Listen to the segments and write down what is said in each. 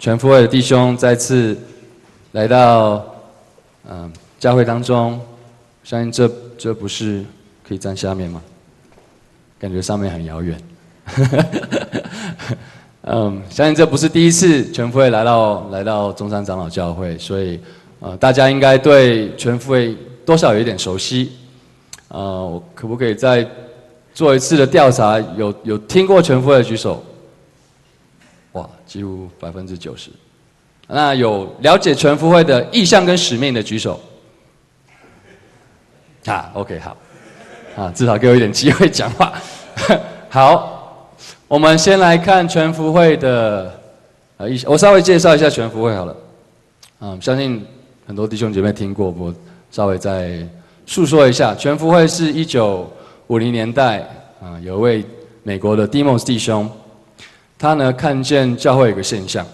全福会的弟兄再次来到嗯教会当中，相信这这不是可以站下面吗？感觉上面很遥远。嗯，相信这不是第一次全福会来到来到中山长老教会，所以呃大家应该对全福会多少有一点熟悉。呃，我可不可以再做一次的调查？有有听过全福会的举手？哇，几乎百分之九十。那有了解全福会的意向跟使命的举手。啊，OK，好，啊，至少给我一点机会讲话。好，我们先来看全福会的呃意，我稍微介绍一下全福会好了。嗯，相信很多弟兄姐妹听过，我稍微再述说一下。全福会是一九五零年代啊，有一位美国的 Demos 弟兄。他呢，看见教会有个现象，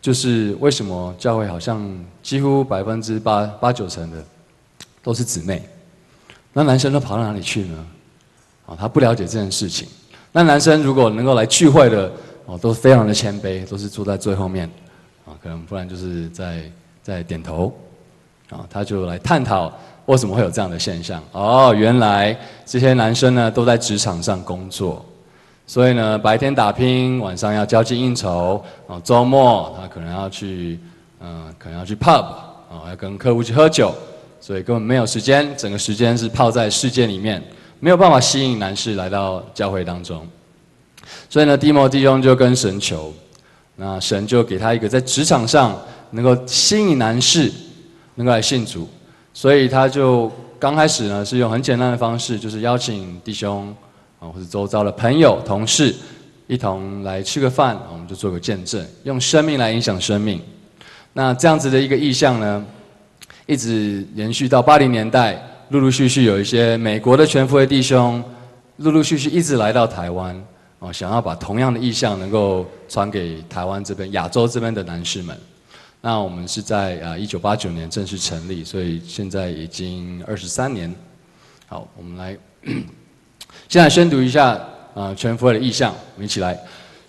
就是为什么教会好像几乎百分之八八九成的都是姊妹，那男生都跑到哪里去呢？啊，他不了解这件事情。那男生如果能够来聚会的，哦，都非常的谦卑，都是坐在最后面，啊，可能不然就是在在点头，啊，他就来探讨为什么会有这样的现象。哦，原来这些男生呢都在职场上工作。所以呢，白天打拼，晚上要交际应酬，啊，周末他可能要去，嗯，可能要去 pub，啊，要跟客户去喝酒，所以根本没有时间，整个时间是泡在世界里面，没有办法吸引男士来到教会当中。所以呢，提摩弟兄就跟神求，那神就给他一个在职场上能够吸引男士能够来信主，所以他就刚开始呢是用很简单的方式，就是邀请弟兄。啊，或者周遭的朋友、同事，一同来吃个饭，我们就做个见证，用生命来影响生命。那这样子的一个意向呢，一直延续到八零年代，陆陆续续有一些美国的全福的弟兄，陆陆续续一直来到台湾，哦，想要把同样的意向能够传给台湾这边、亚洲这边的男士们。那我们是在啊一九八九年正式成立，所以现在已经二十三年。好，我们来。现在宣读一下啊、全福会的意向，我们一起来。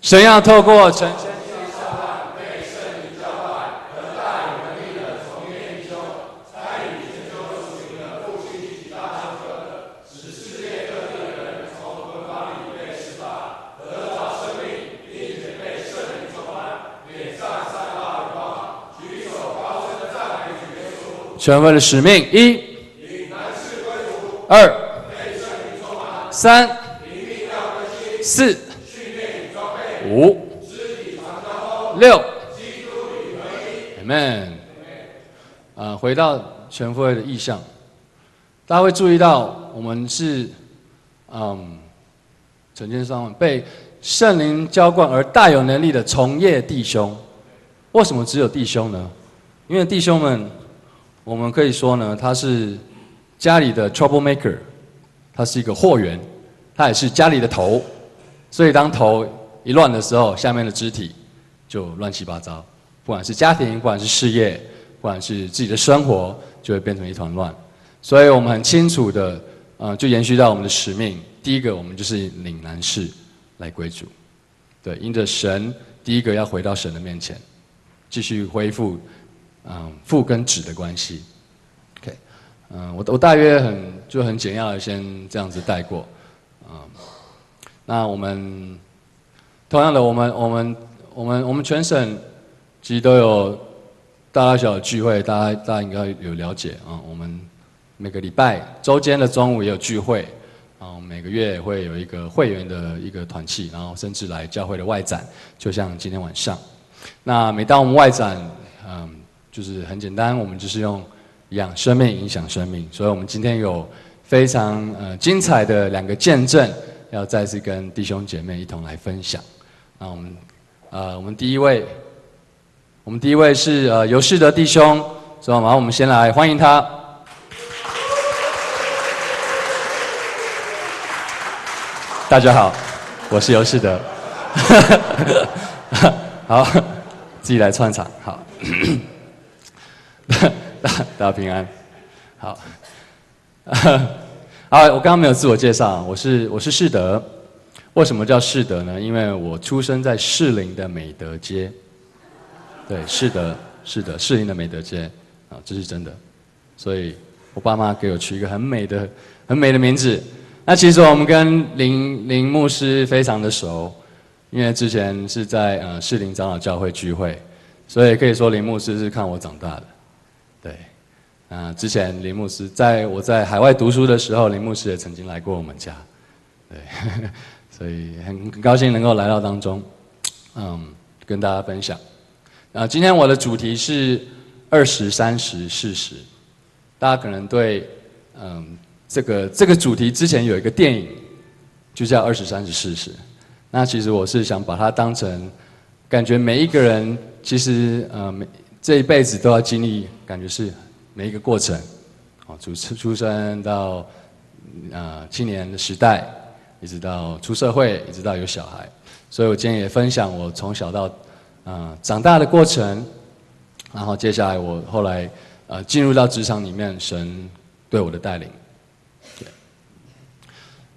神要透过成千上万被圣灵浇灌和大有能力的从业弟兄，参与全球属灵的复兴及大唱歌，使世界各地的人从捆绑里被释放，得着生命，并且被圣灵充满，脸上散发荣光，举手高声的赞美主耶稣。全福会的使命一，引男士归主；二。三、四、五、六，Amen。啊，回到全福会的意向，大家会注意到，我们是嗯，成千上万被圣灵浇灌而大有能力的从业弟兄。为什么只有弟兄呢？因为弟兄们，我们可以说呢，他是家里的 trouble maker。他是一个货源，他也是家里的头，所以当头一乱的时候，下面的肢体就乱七八糟。不管是家庭，不管是事业，不管是自己的生活，就会变成一团乱。所以我们很清楚的，呃，就延续到我们的使命。第一个，我们就是领男士来归主，对，因着神，第一个要回到神的面前，继续恢复，嗯、父跟子的关系。嗯，我我大约很就很简要的先这样子带过，嗯，那我们同样的，我们我们我们我们全省其实都有大大小小聚会，大家大家应该有了解啊。我们每个礼拜周间的中午也有聚会，啊，每个月会有一个会员的一个团契，然后甚至来教会的外展，就像今天晚上。那每当我们外展，嗯，就是很简单，我们就是用。养生命，影响生命，所以我们今天有非常呃精彩的两个见证，要再次跟弟兄姐妹一同来分享。那我们呃，我们第一位，我们第一位是呃尤世德弟兄，所以马上我们先来欢迎他。大家好，我是尤世德。好，自己来串场，好。大大家平安，好，啊，我刚刚没有自我介绍，我是我是世德，为什么叫世德呢？因为我出生在士林的美德街，对，是的，是的，士林的美德街，啊，这是真的。所以我爸妈给我取一个很美的、很美的名字。那其实我们跟林林牧师非常的熟，因为之前是在呃士林长老教会聚会，所以可以说林牧师是看我长大的。啊，之前林牧师在我在海外读书的时候，林牧师也曾经来过我们家。对，所以很高兴能够来到当中，嗯，跟大家分享。啊，今天我的主题是二十三十四十，大家可能对嗯。这个这个主题之前有一个电影，就叫《二十三十四十》。那其实我是想把它当成，感觉每一个人其实呃每这一辈子都要经历，感觉是每一个过程，哦，从出生到呃青年时代，一直到出社会，一直到有小孩。所以我今天也分享我从小到呃长大的过程，然后接下来我后来呃进入到职场里面，神对我的带领。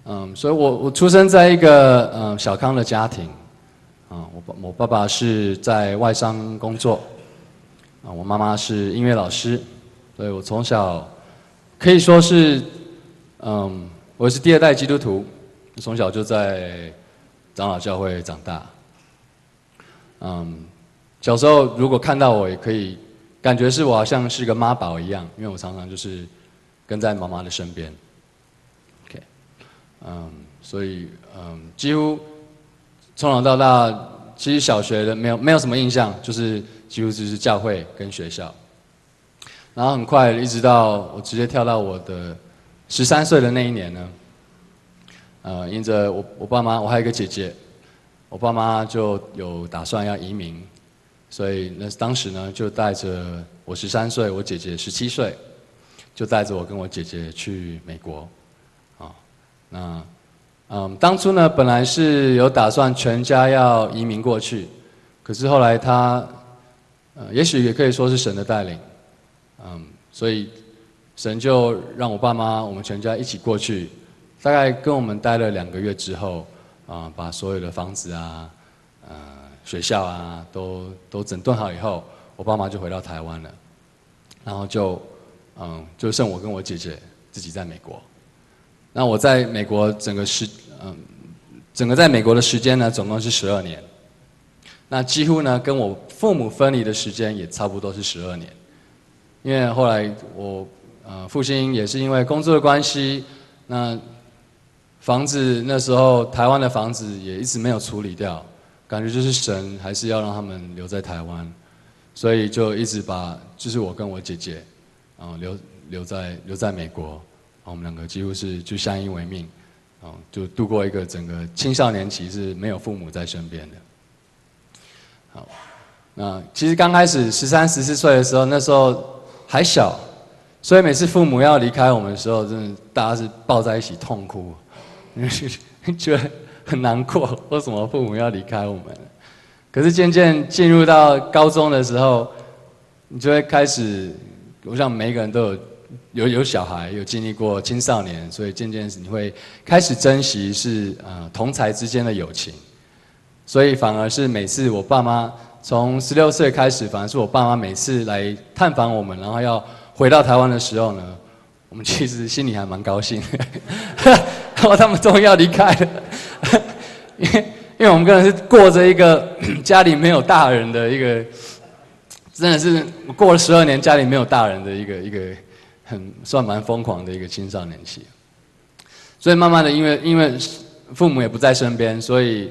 嗯，所以我我出生在一个嗯小康的家庭，啊，我爸我爸爸是在外商工作，啊，我妈妈是音乐老师，所以我从小可以说是，嗯，我是第二代基督徒，从小就在长老教会长大，嗯，小时候如果看到我也可以感觉是我好像是个妈宝一样，因为我常常就是跟在妈妈的身边。OK，嗯，所以嗯，几乎从小到大，其实小学的没有没有什么印象，就是几乎就是教会跟学校。然后很快一直到我直接跳到我的十三岁的那一年呢，呃，因着我我爸妈，我还有一个姐姐，我爸妈就有打算要移民，所以那当时呢就带着我十三岁，我姐姐十七岁，就带着我跟我姐姐去美国。啊那，嗯，当初呢，本来是有打算全家要移民过去，可是后来他，呃，也许也可以说是神的带领，嗯，所以神就让我爸妈我们全家一起过去，大概跟我们待了两个月之后，啊，把所有的房子啊，呃，学校啊，都都整顿好以后，我爸妈就回到台湾了，然后就，嗯，就剩我跟我姐姐自己在美国。那我在美国整个时，嗯，整个在美国的时间呢，总共是十二年。那几乎呢，跟我父母分离的时间也差不多是十二年。因为后来我，呃，父亲也是因为工作的关系，那房子那时候台湾的房子也一直没有处理掉，感觉就是神还是要让他们留在台湾，所以就一直把就是我跟我姐姐，啊，留留在留在美国。我们两个几乎是就相依为命，哦，就度过一个整个青少年期是没有父母在身边的。好，那其实刚开始十三、十四岁的时候，那时候还小，所以每次父母要离开我们的时候，真的大家是抱在一起痛哭，因 为觉得很难过，为什么父母要离开我们？可是渐渐进入到高中的时候，你就会开始，我想每一个人都有。有有小孩，有经历过青少年，所以渐渐你会开始珍惜是呃同才之间的友情，所以反而是每次我爸妈从十六岁开始，反而是我爸妈每次来探访我们，然后要回到台湾的时候呢，我们其实心里还蛮高兴，然后他们终于要离开了，因为因为我们个人是过着一个家里没有大人的一个，真的是过了十二年家里没有大人的一个一个。很算蛮疯狂的一个青少年期，所以慢慢的，因为因为父母也不在身边，所以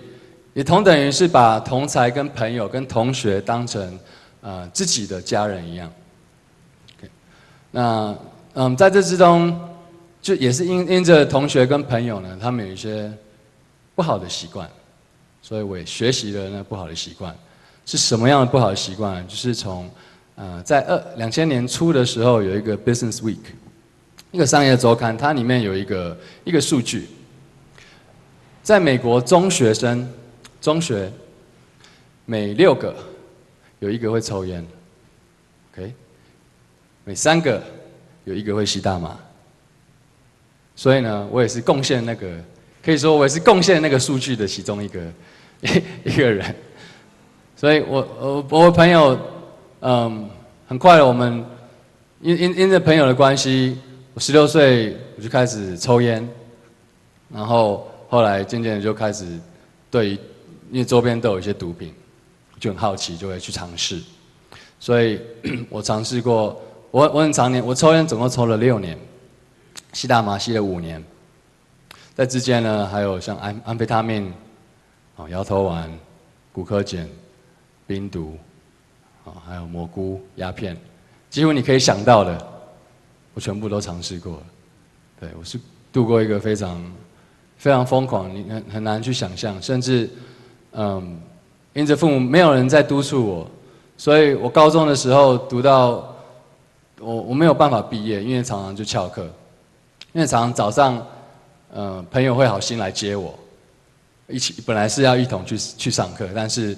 也同等于是把同才跟朋友跟同学当成呃自己的家人一样。ok 那嗯，在这之中，就也是因因着同学跟朋友呢，他们有一些不好的习惯，所以我也学习了那不好的习惯。是什么样的不好的习惯？就是从呃，在二两千年初的时候，有一个 Business Week，一个商业周刊，它里面有一个一个数据，在美国中学生，中学每六个有一个会抽烟，OK，每三个有一个会吸大麻，所以呢，我也是贡献那个，可以说我也是贡献那个数据的其中一个一 一个人。所以我我我朋友，嗯，很快了，我们因因因着朋友的关系，我十六岁我就开始抽烟，然后后来渐渐的就开始对，因为周边都有一些毒品，就很好奇，就会去尝试。所以 我尝试过，我我很常年，我抽烟总共抽了六年，吸大麻吸了五年，在之间呢，还有像安安非他命，啊，摇头丸、古柯碱。冰毒，啊，还有蘑菇、鸦片，几乎你可以想到的，我全部都尝试过了。对，我是度过一个非常非常疯狂，你很很难去想象，甚至，嗯，因着父母没有人在督促我，所以我高中的时候读到我我没有办法毕业，因为常常就翘课，因为常常早上，嗯，朋友会好心来接我，一起本来是要一同去去上课，但是。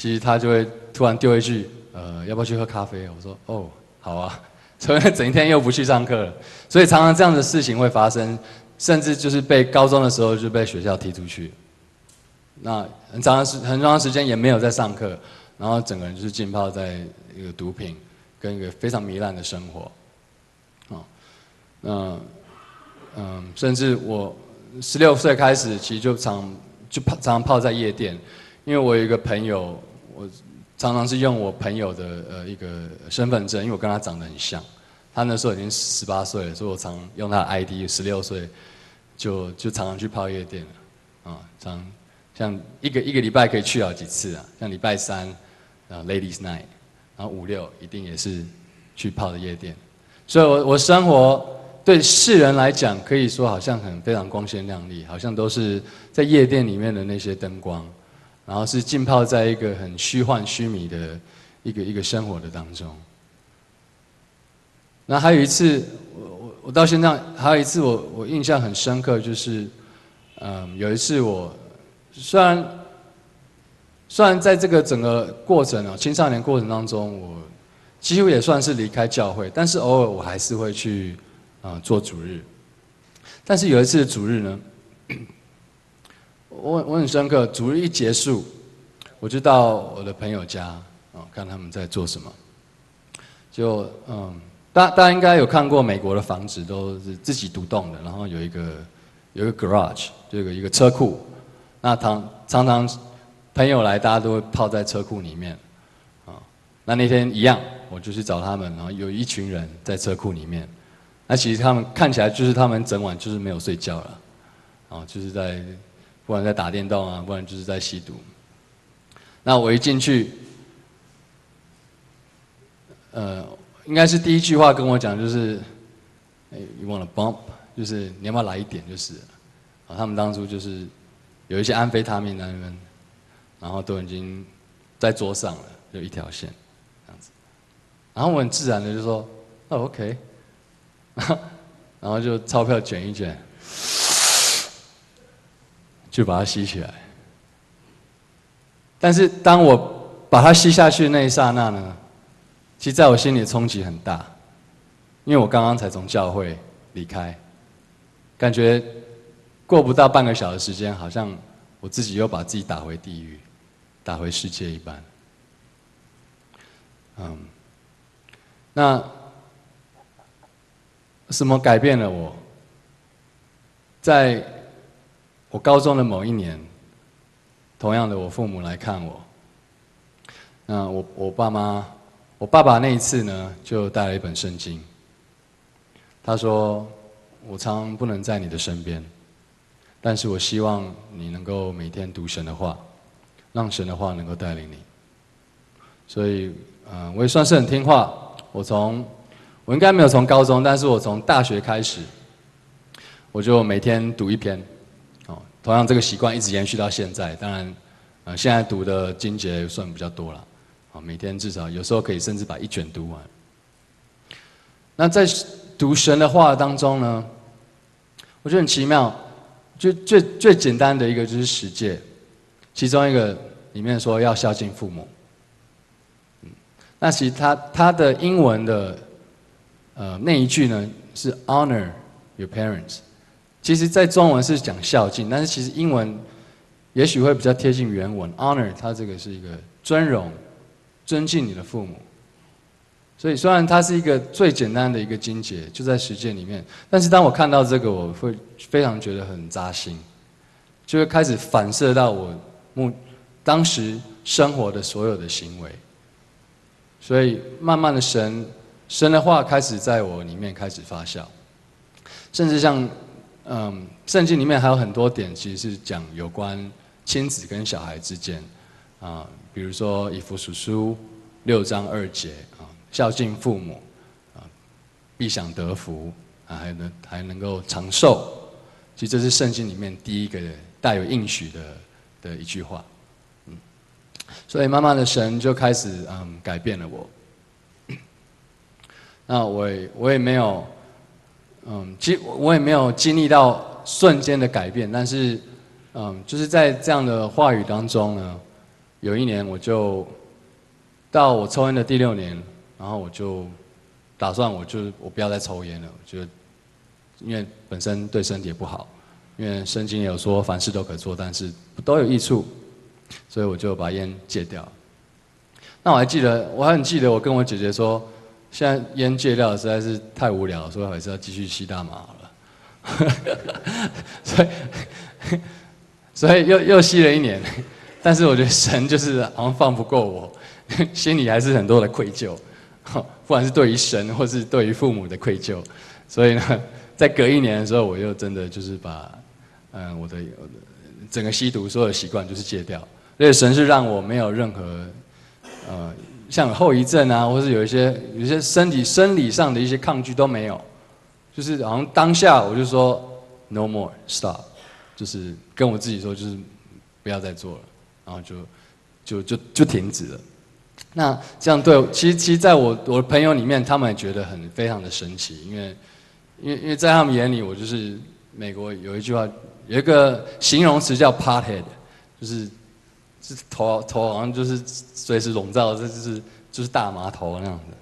其实他就会突然丢一句：“呃，要不要去喝咖啡？”我说：“哦，好啊。”所以整一天又不去上课了，所以常常这样的事情会发生，甚至就是被高中的时候就被学校踢出去。那很长时很长时间也没有在上课，然后整个人就是浸泡在一个毒品跟一个非常糜烂的生活。啊，嗯嗯，甚至我十六岁开始，其实就常就泡常常泡在夜店，因为我有一个朋友。我常常是用我朋友的呃一个身份证，因为我跟他长得很像。他那时候已经十八岁了，所以我常用他的 ID，十六岁就就常常去泡夜店了，啊，常像一个一个礼拜可以去好几次啊，像礼拜三啊 Ladies Night，然后五六一定也是去泡的夜店。所以我我生活对世人来讲，可以说好像很非常光鲜亮丽，好像都是在夜店里面的那些灯光。然后是浸泡在一个很虚幻虚迷的一个一个生活的当中。那还有一次，我我我到现在还有一次我我印象很深刻，就是，嗯，有一次我虽然虽然在这个整个过程啊青少年过程当中，我几乎也算是离开教会，但是偶尔我还是会去啊做主日。但是有一次主日呢。我我很深刻，主日一结束，我就到我的朋友家啊，看他们在做什么。就嗯，大大家应该有看过美国的房子都是自己独栋的，然后有一个有一个 garage，就有一个车库。那常常常朋友来，大家都会泡在车库里面啊。那那天一样，我就去找他们，然后有一群人在车库里面。那其实他们看起来就是他们整晚就是没有睡觉了，啊，就是在。不然在打电动啊，不然就是在吸毒。那我一进去，呃，应该是第一句话跟我讲就是，哎你忘了 bump，就是你要不要来一点？就是，啊，他们当初就是有一些安非他命在那边，然后都已经在桌上了，就一条线这样子。然后我很自然的就说，哦，OK，然后就钞票卷一卷。就把它吸起来，但是当我把它吸下去的那一刹那呢，其实在我心里冲击很大，因为我刚刚才从教会离开，感觉过不到半个小时时间，好像我自己又把自己打回地狱，打回世界一般。嗯，那什么改变了我？在。我高中的某一年，同样的，我父母来看我。那我我爸妈，我爸爸那一次呢，就带了一本圣经。他说：“我常常不能在你的身边，但是我希望你能够每天读神的话，让神的话能够带领你。”所以，嗯，我也算是很听话。我从我应该没有从高中，但是我从大学开始，我就每天读一篇。哦同样，这个习惯一直延续到现在。当然，呃，现在读的经节算比较多了，啊，每天至少有时候可以甚至把一卷读完。那在读神的话当中呢，我觉得很奇妙，就最最简单的一个就是十诫，其中一个里面说要孝敬父母。那其实它它的英文的呃那一句呢是 honor your parents。其实，在中文是讲孝敬，但是其实英文也许会比较贴近原文。Honor，它这个是一个尊荣、尊敬你的父母。所以虽然它是一个最简单的一个经节，就在实践里面，但是当我看到这个，我会非常觉得很扎心，就会开始反射到我目当时生活的所有的行为。所以慢慢的神神的话开始在我里面开始发酵，甚至像嗯圣经里面还有很多点，其实是讲有关亲子跟小孩之间啊，比如说以弗所书六章二节。孝敬父母，啊，必享得福，啊，还能还能够长寿。其实这是圣经里面第一个带有应许的的一句话，嗯，所以慢慢的神就开始嗯改变了我。那我也我也没有，嗯，其实我也没有经历到瞬间的改变，但是嗯，就是在这样的话语当中呢，有一年我就到我抽烟的第六年。然后我就打算，我就我不要再抽烟了。我觉得，因为本身对身体也不好，因为圣经也有说凡事都可做，但是都有益处，所以我就把烟戒掉。那我还记得，我还很记得，我跟我姐姐说，现在烟戒掉实在是太无聊，所以还是要继续吸大麻好了。所以，所以又又吸了一年，但是我觉得神就是好像放不过我，心里还是很多的愧疚。不管是对于神，或是对于父母的愧疚，所以呢，在隔一年的时候，我又真的就是把，嗯，我的整个吸毒所有的习惯就是戒掉。所以神是让我没有任何，呃，像后遗症啊，或是有一些有一些身体生理上的一些抗拒都没有，就是好像当下我就说 no more stop，就是跟我自己说就是不要再做了，然后就就就就停止了。那这样对，其实其实在我我的朋友里面，他们也觉得很非常的神奇，因为，因为因为在他们眼里，我就是美国有一句话，有一个形容词叫 “pothead”，就是，是头头好像就是随时笼罩，这就是就是大麻头那样的。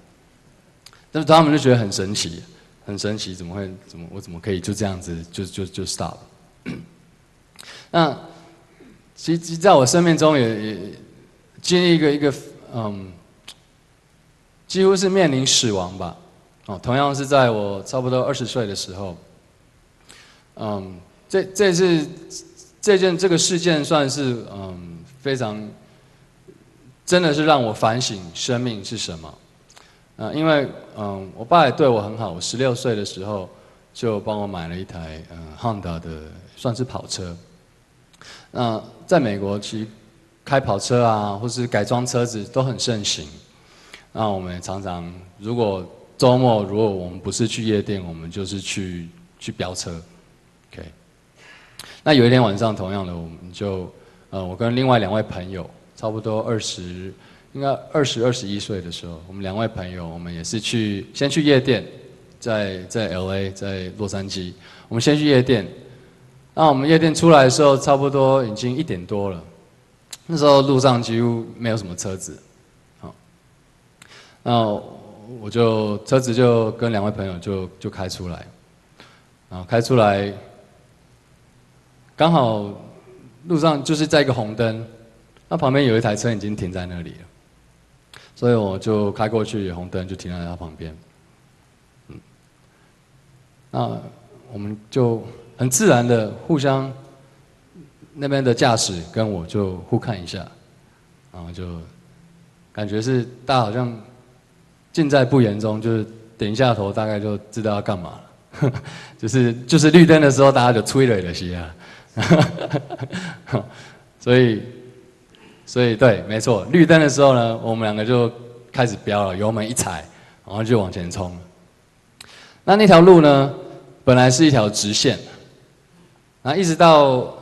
但是他们就觉得很神奇，很神奇，怎么会怎么我怎么可以就这样子就就就 stop？那其实在我生命中也也经历一个一个。嗯，几乎是面临死亡吧。哦，同样是在我差不多二十岁的时候，嗯，这这次这件这个事件算是嗯非常，真的是让我反省生命是什么。嗯，因为嗯，我爸也对我很好。我十六岁的时候就帮我买了一台嗯 Honda 的算是跑车。那在美国其实。开跑车啊，或是改装车子都很盛行。那我们常常，如果周末如果我们不是去夜店，我们就是去去飙车。OK。那有一天晚上，同样的，我们就呃，我跟另外两位朋友，差不多二十，应该二十二十一岁的时候，我们两位朋友，我们也是去先去夜店，在在 LA，在洛杉矶，我们先去夜店。那我们夜店出来的时候，差不多已经一点多了。那时候路上几乎没有什么车子，好，那我就车子就跟两位朋友就就开出来，然后开出来，刚好路上就是在一个红灯，那旁边有一台车已经停在那里了，所以我就开过去，红灯就停在他旁边，嗯，那我们就很自然的互相。那边的驾驶跟我就互看一下，然后就感觉是大家好像尽在不言中，就是点一下头，大概就知道要干嘛了。就是就是绿灯的时候，大家就催了一下。所以所以对，没错，绿灯的时候呢，我们两个就开始飙了，油门一踩，然后就往前冲。那那条路呢，本来是一条直线，然后一直到。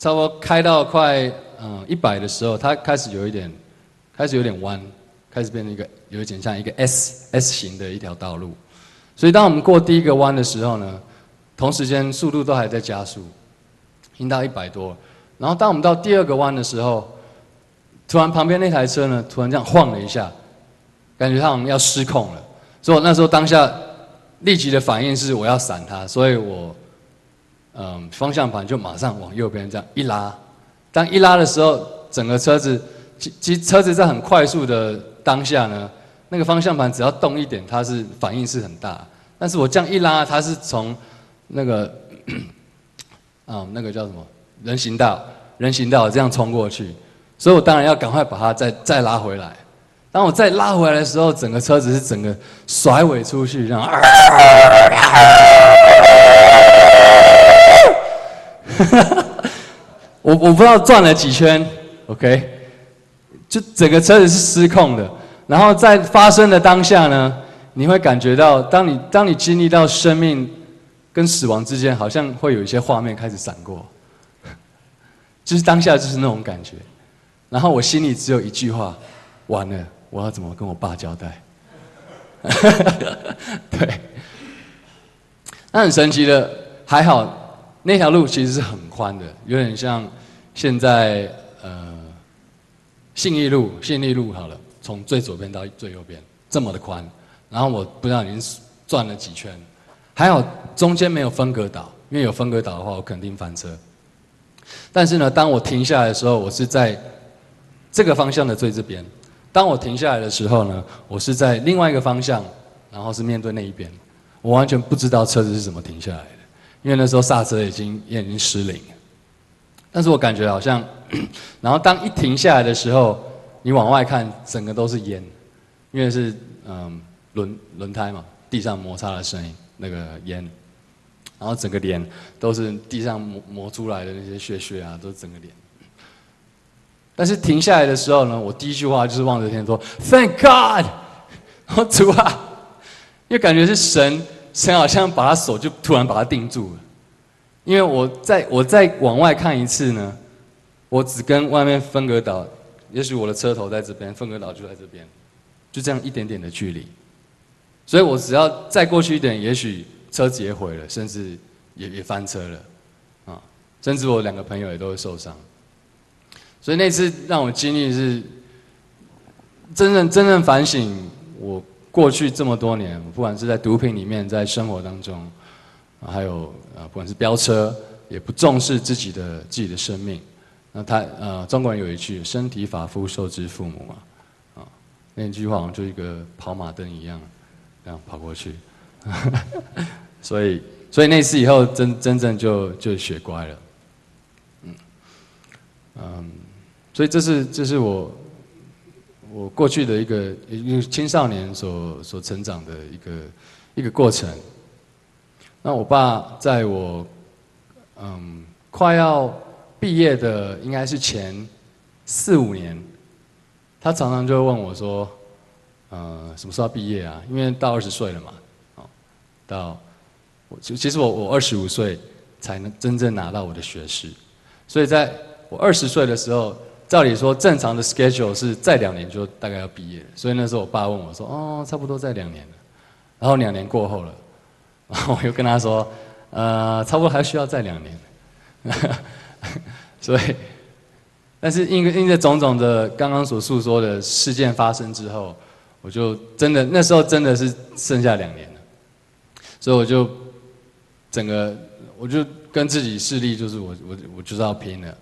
差不多开到快嗯一百的时候，它开始有一点，开始有点弯，开始变成一个有一点像一个 S S 型的一条道路。所以当我们过第一个弯的时候呢，同时间速度都还在加速，已经到一百多。然后当我们到第二个弯的时候，突然旁边那台车呢，突然这样晃了一下，感觉好像要失控了。所以我那时候当下立即的反应是我要闪它，所以我。嗯，方向盘就马上往右边这样一拉，当一拉的时候，整个车子，其其车子在很快速的当下呢，那个方向盘只要动一点，它是反应是很大。但是我这样一拉，它是从那个啊、嗯、那个叫什么人行道，人行道这样冲过去，所以我当然要赶快把它再再拉回来。当我再拉回来的时候，整个车子是整个甩尾出去，这样。我我不知道转了几圈，OK，就整个车子是失控的。然后在发生的当下呢，你会感觉到，当你当你经历到生命跟死亡之间，好像会有一些画面开始闪过，就是当下就是那种感觉。然后我心里只有一句话：完了。我要怎么跟我爸交代？对，那很神奇的，还好那条路其实是很宽的，有点像现在呃信义路，信义路好了，从最左边到最右边这么的宽，然后我不知道已经转了几圈，还好中间没有分隔岛，因为有分隔岛的话，我肯定翻车。但是呢，当我停下来的时候，我是在这个方向的最这边。当我停下来的时候呢，我是在另外一个方向，然后是面对那一边，我完全不知道车子是怎么停下来的，因为那时候刹车已经也已经失灵。但是我感觉好像，然后当一停下来的时候，你往外看，整个都是烟，因为是嗯轮轮胎嘛，地上摩擦的声音，那个烟，然后整个脸都是地上磨磨出来的那些屑屑啊，都是整个脸。但是停下来的时候呢，我第一句话就是望着天说：“Thank God！” 我主啊，因为感觉是神，神好像把他手就突然把他定住了。因为我再我再往外看一次呢，我只跟外面分隔岛，也许我的车头在这边，分隔岛就在这边，就这样一点点的距离。所以我只要再过去一点，也许车子也毁了，甚至也也翻车了，啊，甚至我两个朋友也都会受伤。所以那次让我经历是真正真正反省我过去这么多年，不管是在毒品里面，在生活当中，还有呃，不管是飙车，也不重视自己的自己的生命。那他呃，中国人有一句“身体发肤受之父母”嘛，啊，那句话好像就一个跑马灯一样，这样跑过去。所以，所以那次以后真真正就就学乖了，嗯，嗯。所以这是这是我我过去的一个一个青少年所所成长的一个一个过程。那我爸在我嗯快要毕业的应该是前四五年，他常常就会问我说：“呃，什么时候毕业啊？因为到二十岁了嘛，哦，到我其其实我我二十五岁才能真正拿到我的学士，所以在我二十岁的时候。”照理说，正常的 schedule 是再两年就大概要毕业，所以那时候我爸问我说：“哦，差不多再两年了。”然后两年过后了，然 后我又跟他说：“呃，差不多还需要再两年。”所以，但是因为因为种种的刚刚所诉说的事件发生之后，我就真的那时候真的是剩下两年了，所以我就整个我就跟自己势力，就是我我我就是要拼了。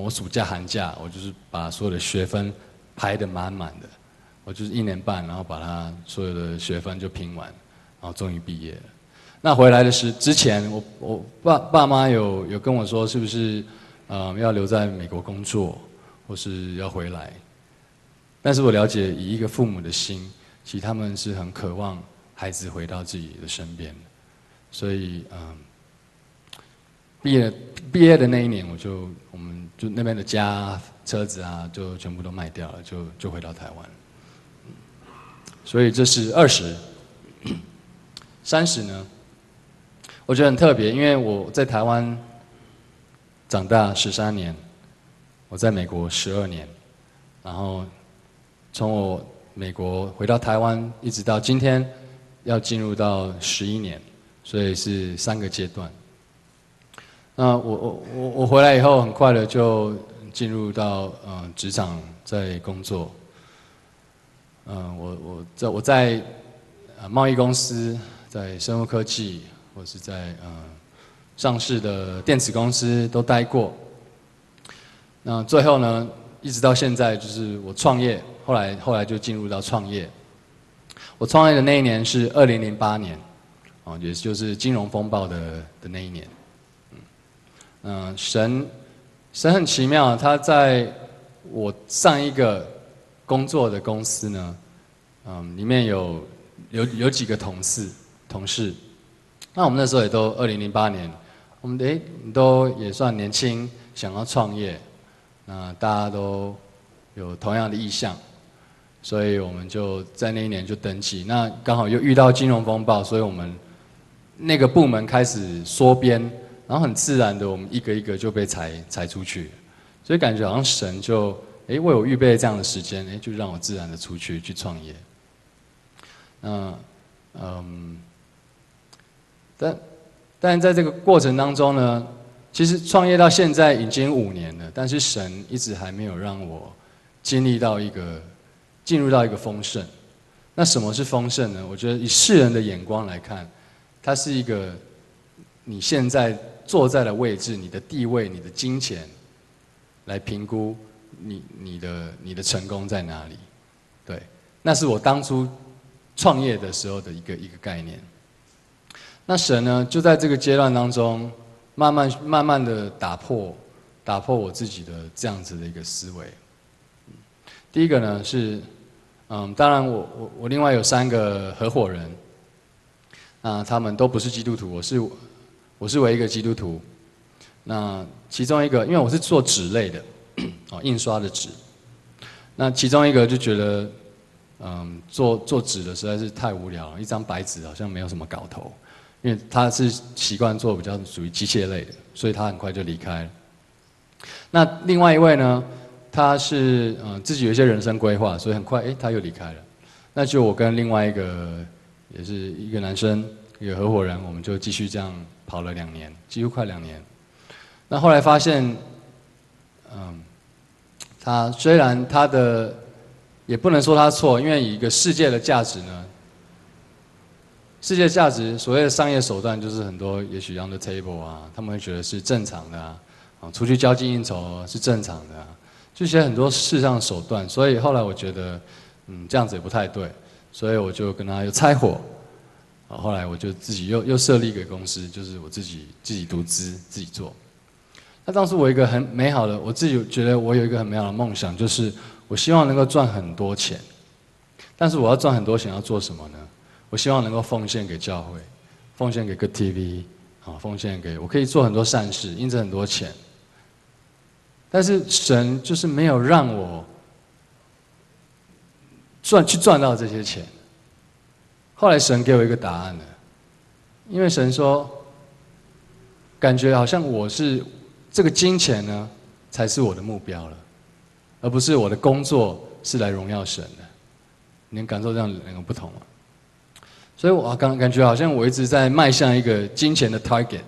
我暑假寒假，我就是把所有的学分排得满满的，我就是一年半，然后把它所有的学分就拼完，然后终于毕业了。那回来的时之前，我我爸爸妈有有跟我说，是不是呃要留在美国工作，或是要回来？但是我了解，以一个父母的心，其实他们是很渴望孩子回到自己的身边，所以嗯。毕业毕业的那一年，我就我们就那边的家车子啊，就全部都卖掉了，就就回到台湾。所以这是二十，三十呢，我觉得很特别，因为我在台湾长大十三年，我在美国十二年，然后从我美国回到台湾，一直到今天要进入到十一年，所以是三个阶段。那我我我我回来以后，很快的就进入到呃职场在工作。嗯，我我在我在呃贸易公司，在生物科技，或是在呃上市的电子公司都待过。那最后呢，一直到现在就是我创业，后来后来就进入到创业。我创业的那一年是二零零八年，哦，也就是金融风暴的的那一年。嗯，神神很奇妙，他在我上一个工作的公司呢，嗯，里面有有有几个同事同事，那我们那时候也都二零零八年，我们诶都也算年轻，想要创业，那大家都有同样的意向，所以我们就在那一年就登记，那刚好又遇到金融风暴，所以我们那个部门开始缩编。然后很自然的，我们一个一个就被裁裁出去，所以感觉好像神就哎为我预备这样的时间，哎就让我自然的出去去创业。那嗯，但但在这个过程当中呢，其实创业到现在已经五年了，但是神一直还没有让我经历到一个进入到一个丰盛。那什么是丰盛呢？我觉得以世人的眼光来看，它是一个你现在。坐在的位置，你的地位、你的金钱，来评估你、你的、你的成功在哪里？对，那是我当初创业的时候的一个一个概念。那神呢，就在这个阶段当中，慢慢、慢慢的打破、打破我自己的这样子的一个思维。第一个呢是，嗯，当然我我我另外有三个合伙人，那，他们都不是基督徒，我是。我是唯一一个基督徒，那其中一个，因为我是做纸类的，哦，印刷的纸。那其中一个就觉得，嗯，做做纸的实在是太无聊，一张白纸好像没有什么搞头。因为他是习惯做比较属于机械类的，所以他很快就离开了。那另外一位呢，他是嗯自己有一些人生规划，所以很快哎他又离开了。那就我跟另外一个也是一个男生，一个合伙人，我们就继续这样。跑了两年，几乎快两年。那后来发现，嗯，他虽然他的也不能说他错，因为以一个世界的价值呢，世界价值所谓的商业手段就是很多，也许 on the table 啊，他们会觉得是正常的啊，啊，出去交际应酬是正常的啊，这些很多世上手段。所以后来我觉得，嗯，这样子也不太对，所以我就跟他又拆伙。啊后来我就自己又又设立一个公司，就是我自己自己独资自己做。那当时我一个很美好的，我自己觉得我有一个很美好的梦想，就是我希望能够赚很多钱。但是我要赚很多钱要做什么呢？我希望能够奉献给教会，奉献给个 TV，啊，奉献给我可以做很多善事，印着很多钱。但是神就是没有让我赚去赚到这些钱。后来神给我一个答案了，因为神说，感觉好像我是这个金钱呢，才是我的目标了，而不是我的工作是来荣耀神的。你能感受这样两个不同吗？所以我刚感觉好像我一直在迈向一个金钱的 target，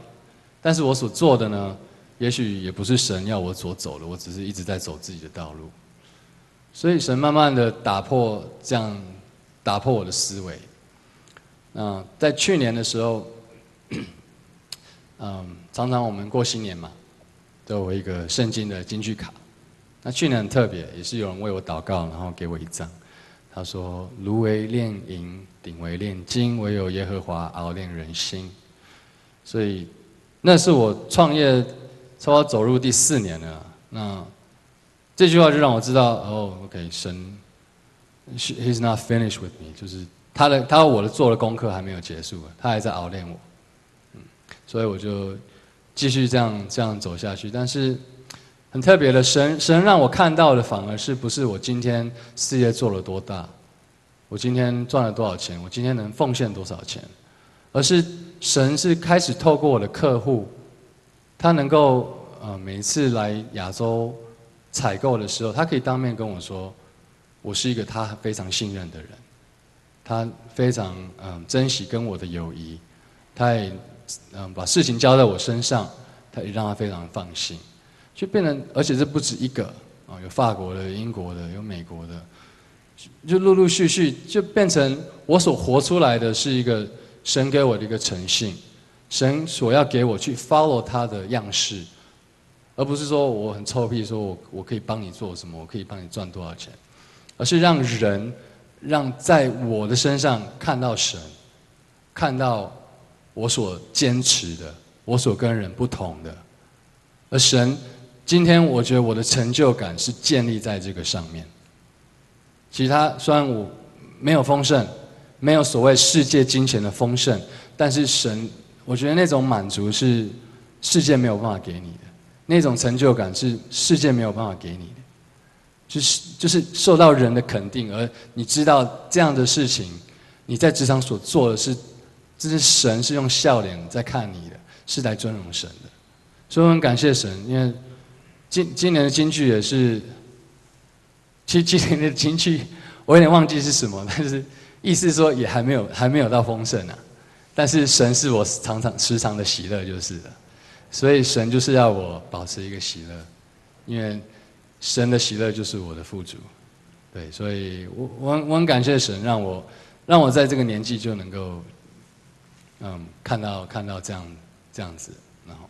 但是我所做的呢，也许也不是神要我所走的，我只是一直在走自己的道路。所以神慢慢的打破这样，打破我的思维。嗯，在去年的时候，嗯，常常我们过新年嘛，都有一个圣经的金句卡。那去年很特别，也是有人为我祷告，然后给我一张。他说：“驴为炼银，鼎为炼金，唯有耶和华熬炼人心。”所以，那是我创业差不多走入第四年了。那这句话就让我知道，哦，OK，神，He's not finished with me，就是。他的他我的做的功课还没有结束，他还在熬练我，嗯，所以我就继续这样这样走下去。但是很特别的，神神让我看到的反而是不是我今天事业做了多大，我今天赚了多少钱，我今天能奉献多少钱，而是神是开始透过我的客户，他能够呃每次来亚洲采购的时候，他可以当面跟我说，我是一个他非常信任的人。他非常嗯珍惜跟我的友谊，他也嗯把事情交在我身上，他也让他非常放心，就变成而且这不止一个啊，有法国的、英国的、有美国的，就陆陆续续就变成我所活出来的是一个神给我的一个诚信，神所要给我去 follow 他的样式，而不是说我很臭屁，说我我可以帮你做什么，我可以帮你赚多少钱，而是让人让在我的身上看到神，看到我所坚持的，我所跟人不同的，而神今天我觉得我的成就感是建立在这个上面。其他虽然我没有丰盛，没有所谓世界金钱的丰盛，但是神，我觉得那种满足是世界没有办法给你的。那种成就感是世界没有办法给你的，就是就是受到人的肯定，而你知道这样的事情，你在职场所做的是，这是神是用笑脸在看你的，是来尊荣神的，所以我很感谢神，因为今今年的金句也是，其实今年的金句我有点忘记是什么，但是意思说也还没有还没有到丰盛啊，但是神是我常常时常的喜乐就是了。所以神就是要我保持一个喜乐，因为神的喜乐就是我的富足，对，所以我我我很感谢神，让我让我在这个年纪就能够，嗯，看到看到这样这样子，然后，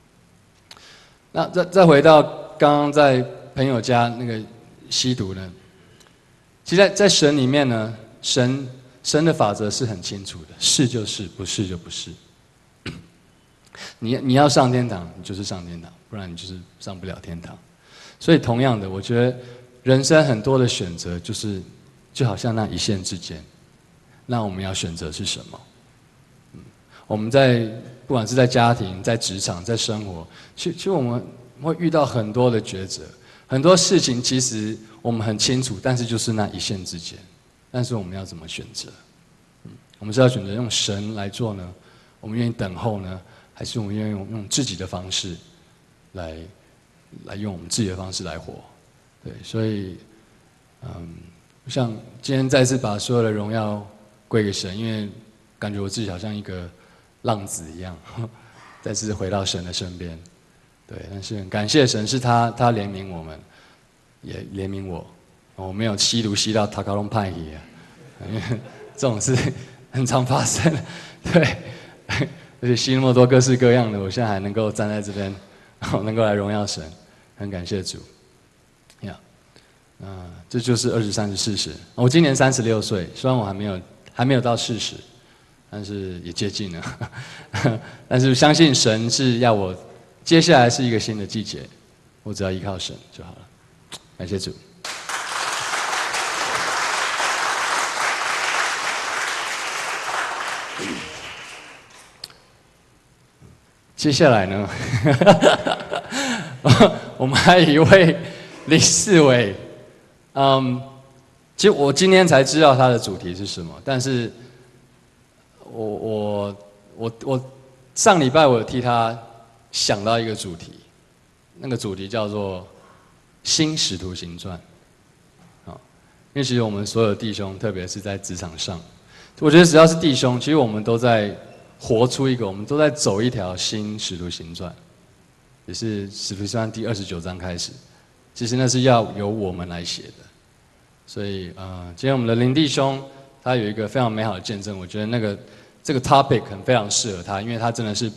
那再再回到刚刚在朋友家那个吸毒呢，其实在在神里面呢，神神的法则是很清楚的，是就是，不是就不是。你你要上天堂，你就是上天堂，不然你就是上不了天堂。所以同样的，我觉得人生很多的选择，就是就好像那一线之间，那我们要选择是什么？嗯，我们在不管是在家庭、在职场、在生活，其其实我们会遇到很多的抉择，很多事情其实我们很清楚，但是就是那一线之间，但是我们要怎么选择？嗯，我们是要选择用神来做呢？我们愿意等候呢？还是我们愿意用用自己的方式来，来用我们自己的方式来活，对，所以，嗯，像今天再次把所有的荣耀归给神，因为感觉我自己好像一个浪子一样，再次回到神的身边，对，但是感谢神，是他他怜悯我们，也怜悯我，我没有吸毒吸到塔卡隆派去啊，因 为这种事很常发生，对。而且吸那么多各式各样的，我现在还能够站在这边，好能够来荣耀神，很感谢主。呀，啊，这就是二十三十四十。我今年三十六岁，虽然我还没有还没有到四十，但是也接近了。但是相信神是要我，接下来是一个新的季节，我只要依靠神就好了。感谢主。接下来呢，我们还有一位李四伟，嗯，其实我今天才知道他的主题是什么，但是我我我我上礼拜我有替他想到一个主题，那个主题叫做《新使徒行传》，啊，因为其实我们所有弟兄，特别是在职场上，我觉得只要是弟兄，其实我们都在。活出一个，我们都在走一条新使徒行传，也是使徒行传第二十九章开始。其实那是要由我们来写的，所以呃，今天我们的林弟兄他有一个非常美好的见证，我觉得那个这个 topic 很非常适合他，因为他真的是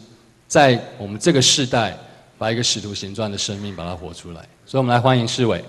在我们这个世代把一个使徒行传的生命把它活出来，所以我们来欢迎世伟。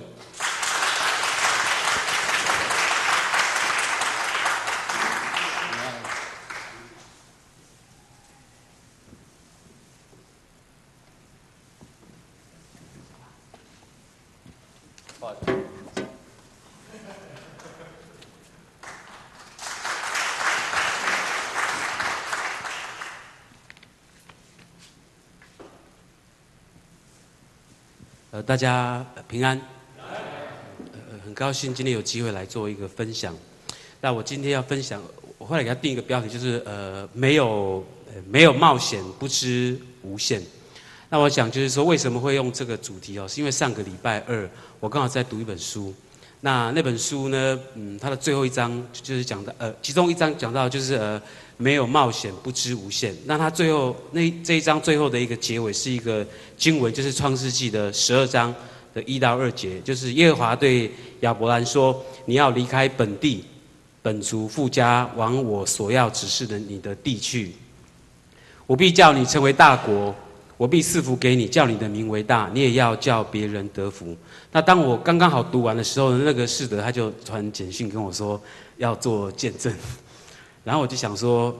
大家平安，呃，很高兴今天有机会来做一个分享。那我今天要分享，我后来给他定一个标题，就是呃，没有没有冒险，不知无限。那我想就是说，为什么会用这个主题哦？是因为上个礼拜二，我刚好在读一本书。那那本书呢，嗯，它的最后一章就是讲到，呃，其中一章讲到就是呃。没有冒险，不知无限。那他最后那这一章最后的一个结尾是一个经文，就是创世纪的十二章的一到二节，就是耶和华对亚伯兰说：“你要离开本地、本族、父家，往我所要指示的你的地去。我必叫你成为大国，我必赐福给你，叫你的名为大，你也要叫别人得福。那当我刚刚好读完的时候，那个士德他就传简讯跟我说要做见证，然后我就想说，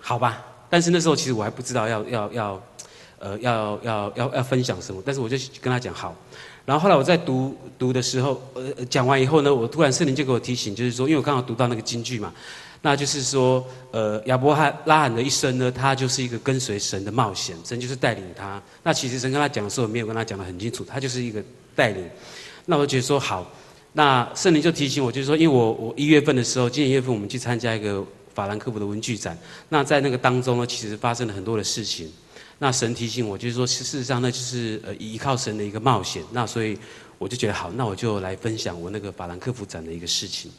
好吧。但是那时候其实我还不知道要要要，呃，要要要要分享什么。但是我就跟他讲好。然后后来我在读读的时候，呃，讲完以后呢，我突然圣灵就给我提醒，就是说，因为我刚好读到那个金句嘛，那就是说，呃，亚伯拉罕的一生呢，他就是一个跟随神的冒险，神就是带领他。那其实神跟他讲的时候，没有跟他讲得很清楚，他就是一个带领。那我就觉得说好，那圣灵就提醒我，就是说，因为我我一月份的时候，今年一月份我们去参加一个法兰克福的文具展，那在那个当中呢，其实发生了很多的事情。那神提醒我，就是说，事实上呢，就是呃依靠神的一个冒险。那所以我就觉得好，那我就来分享我那个法兰克福展的一个事情。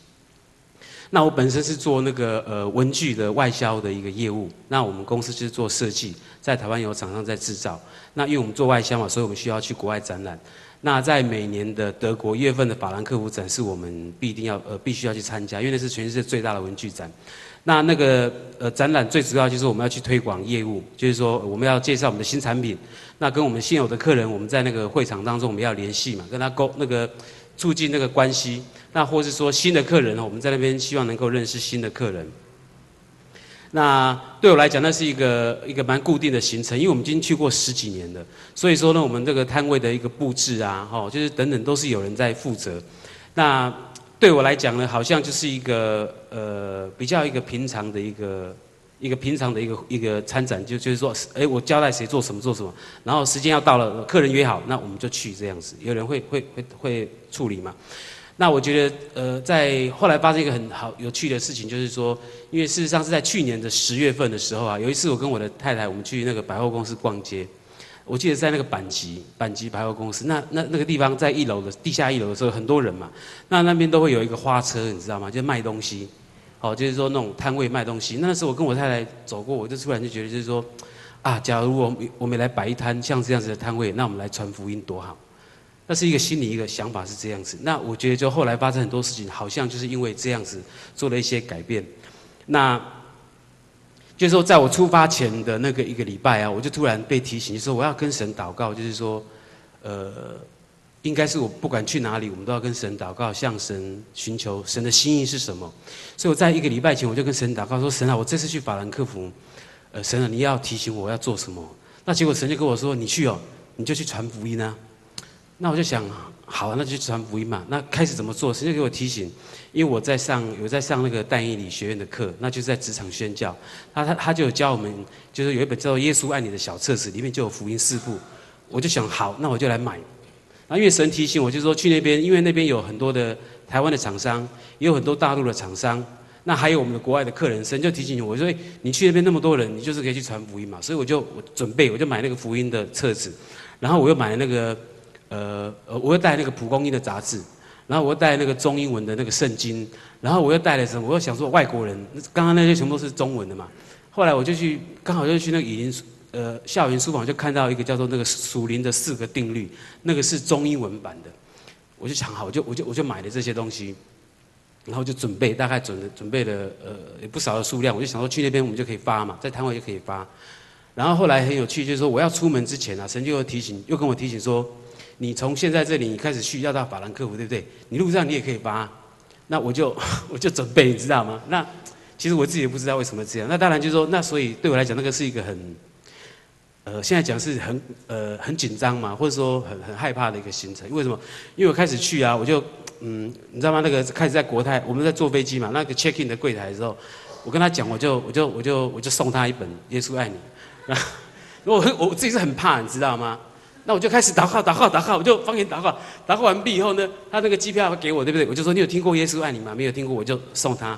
那我本身是做那个呃文具的外销的一个业务。那我们公司就是做设计，在台湾有厂商在制造。那因为我们做外销嘛，所以我们需要去国外展览。那在每年的德国一月份的法兰克福展，是我们必定要呃必须要去参加，因为那是全世界最大的文具展。那那个呃展览最主要就是我们要去推广业务，就是说我们要介绍我们的新产品。那跟我们现有的客人，我们在那个会场当中我们要联系嘛，跟他沟那个促进那个关系。那或是说新的客人，我们在那边希望能够认识新的客人。那对我来讲，那是一个一个蛮固定的行程，因为我们已经去过十几年了。所以说呢，我们这个摊位的一个布置啊，哈，就是等等都是有人在负责。那对我来讲呢，好像就是一个呃比较一个平常的一个一个平常的一个一个参展，就就是说，哎，我交代谁做什么做什么，然后时间要到了，客人约好，那我们就去这样子。有人会会会会处理嘛？那我觉得呃，在后来发生一个很好有趣的事情，就是说，因为事实上是在去年的十月份的时候啊，有一次我跟我的太太我们去那个百货公司逛街。我记得在那个板急板急百货公司，那那那个地方在一楼的地下一楼的时候，很多人嘛，那那边都会有一个花车，你知道吗？就卖东西，哦，就是说那种摊位卖东西。那时候我跟我太太走过，我就突然就觉得，就是说，啊，假如我我们来摆一摊像这样子的摊位，那我们来传福音多好。那是一个心理一个想法是这样子。那我觉得就后来发生很多事情，好像就是因为这样子做了一些改变。那。就是说，在我出发前的那个一个礼拜啊，我就突然被提醒，就说我要跟神祷告，就是说，呃，应该是我不管去哪里，我们都要跟神祷告，向神寻求神的心意是什么。所以我在一个礼拜前，我就跟神祷告说：“神啊，我这次去法兰克福，呃，神啊，你要提醒我要做什么？”那结果神就跟我说：“你去哦，你就去传福音啊。”那我就想。好，啊那就传福音嘛。那开始怎么做？神就给我提醒，因为我在上有在上那个但以理学院的课，那就是在职场宣教。他他他就有教我们，就是有一本叫做《耶稣爱你》的小册子，里面就有福音四部。我就想，好，那我就来买。那因为神提醒我，就是说去那边，因为那边有很多的台湾的厂商，也有很多大陆的厂商，那还有我们的国外的客人。神就提醒我，说你去那边那么多人，你就是可以去传福音嘛。所以我就我准备，我就买那个福音的册子，然后我又买了那个。呃呃，我又带那个蒲公英的杂志，然后我又带那个中英文的那个圣经，然后我又带了什么？我又想说外国人，刚刚那些全部都是中文的嘛。后来我就去，刚好就去那个以林呃校园书房，就看到一个叫做那个属灵的四个定律，那个是中英文版的。我就想好，我就我就我就买了这些东西，然后就准备，大概准准备了呃也不少的数量。我就想说去那边我们就可以发嘛，在摊位就可以发。然后后来很有趣，就是说我要出门之前啊，神就又提醒，又跟我提醒说。你从现在这里你开始去，要到法兰克福，对不对？你路上你也可以发，那我就 我就准备，你知道吗？那其实我自己也不知道为什么这样。那当然就是说，那所以对我来讲，那个是一个很，呃，现在讲是很呃很紧张嘛，或者说很很害怕的一个行程。为什么？因为我开始去啊，我就嗯，你知道吗？那个开始在国泰，我们在坐飞机嘛，那个 check in 的柜台的时候，我跟他讲，我就我就我就我就送他一本《耶稣爱你》。那 我我我自己是很怕，你知道吗？那我就开始祷告，祷告，祷告，我就方言祷告。祷告完毕以后呢，他那个机票给我，对不对？我就说，你有听过耶稣爱你吗？没有听过，我就送他。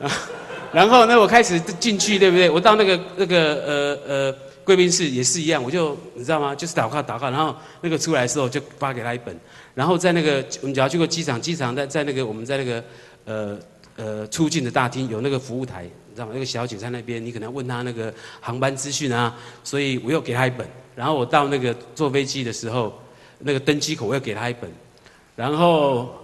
然后呢，我开始进去，对不对？我到那个那个呃呃贵宾室也是一样，我就你知道吗？就是祷告，祷告。然后那个出来的时候就发给他一本。然后在那个我们只要去过机场，机场在在那个我们在那个呃呃出境的大厅有那个服务台，你知道吗？那个小姐在那边，你可能要问他那个航班资讯啊。所以我又给他一本。然后我到那个坐飞机的时候，那个登机口我要给他一本，然后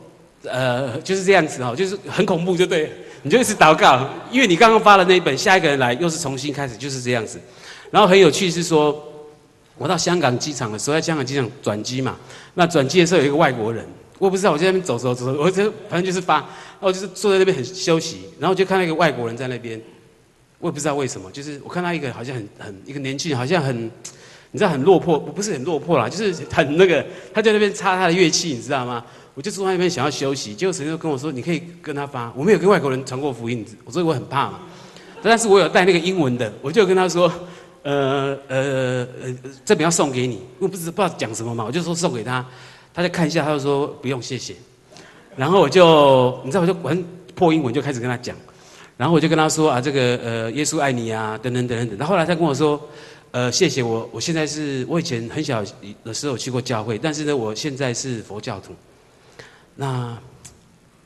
呃就是这样子哈，就是很恐怖，就对，你就一直祷告，因为你刚刚发了那一本，下一个人来又是重新开始，就是这样子。然后很有趣是说，我到香港机场的时候，在香港机场转机嘛，那转机的时候有一个外国人，我不知道，我在那边走走走，我就反正就是发，然后就是坐在那边很休息，然后就看到一个外国人在那边，我也不知道为什么，就是我看到一个好像很很一个年轻人，好像很，你知道很落魄，不是很落魄啦，就是很那个，他在那边擦他的乐器，你知道吗？我就坐在那边想要休息，结果神就跟我说，你可以跟他发，我没有跟外国人传过福音，我所以我很怕嘛，但是我有带那个英文的，我就跟他说。呃呃呃，这边要送给你，我不知不知道讲什么嘛，我就说送给他，他就看一下，他就说不用谢谢，然后我就你知道我就很破英文就开始跟他讲，然后我就跟他说啊这个呃耶稣爱你啊等等等等等，后来他跟我说呃谢谢我，我现在是我以前很小的时候去过教会，但是呢我现在是佛教徒，那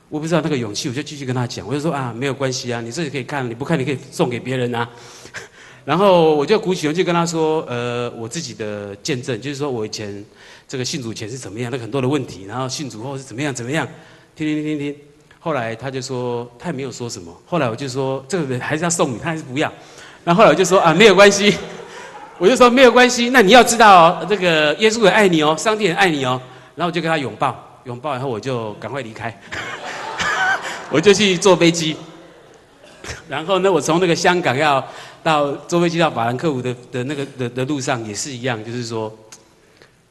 我不知道那个勇气，我就继续跟他讲，我就说啊没有关系啊，你自己可以看，你不看你可以送给别人啊。然后我就鼓起勇气跟他说：“呃，我自己的见证，就是说我以前这个信主前是怎么样，那很多的问题，然后信主后是怎么样怎么样，听听听听听。后来他就说他也没有说什么。后来我就说这个人还是要送你，他还是不要。然后后来我就说啊，没有关系，我就说没有关系。那你要知道哦，这个耶稣也爱你哦，上帝也爱你哦。然后我就跟他拥抱，拥抱以后我就赶快离开，我就去坐飞机。然后呢，我从那个香港要。到坐飞机到法兰克福的的那个的的路上也是一样，就是说，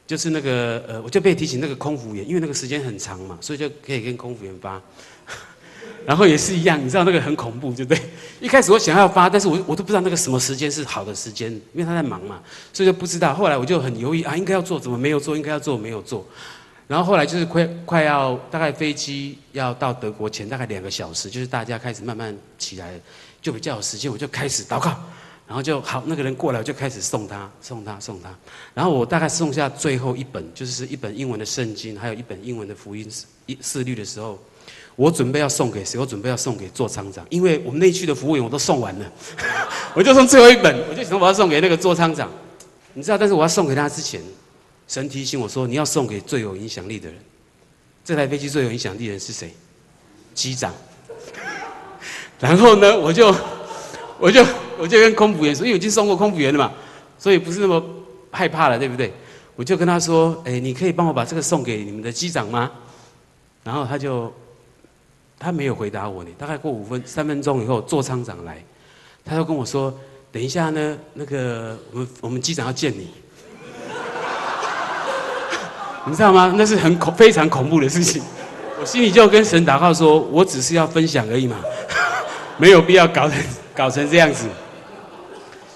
就是那个呃，我就被提醒那个空服员，因为那个时间很长嘛，所以就可以跟空服员发。然后也是一样，你知道那个很恐怖，对不对？一开始我想要发，但是我我都不知道那个什么时间是好的时间，因为他在忙嘛，所以就不知道。后来我就很犹豫啊，应该要做，怎么没有做？应该要做，没有做。然后后来就是快快要大概飞机要到德国前大概两个小时，就是大家开始慢慢起来。就比较有时间，我就开始祷告，然后就好，那个人过来，我就开始送他，送他，送他。然后我大概送下最后一本，就是一本英文的圣经，还有一本英文的福音一四律的时候，我准备要送给谁？我准备要送给座舱长，因为我们那区的服务员我都送完了，我就送最后一本，我就想我要送给那个座舱长，你知道，但是我要送给他之前，神提醒我说，你要送给最有影响力的人。这台飞机最有影响力的人是谁？机长。然后呢，我就，我就，我就跟空服员说，因为我已经送过空服员了嘛，所以不是那么害怕了，对不对？我就跟他说，哎，你可以帮我把这个送给你们的机长吗？然后他就，他没有回答我呢。大概过五分三分钟以后，座舱长来，他就跟我说，等一下呢，那个我们我们机长要见你，你知道吗？那是很恐非常恐怖的事情。我心里就跟神祷告说，我只是要分享而已嘛。没有必要搞成搞成这样子，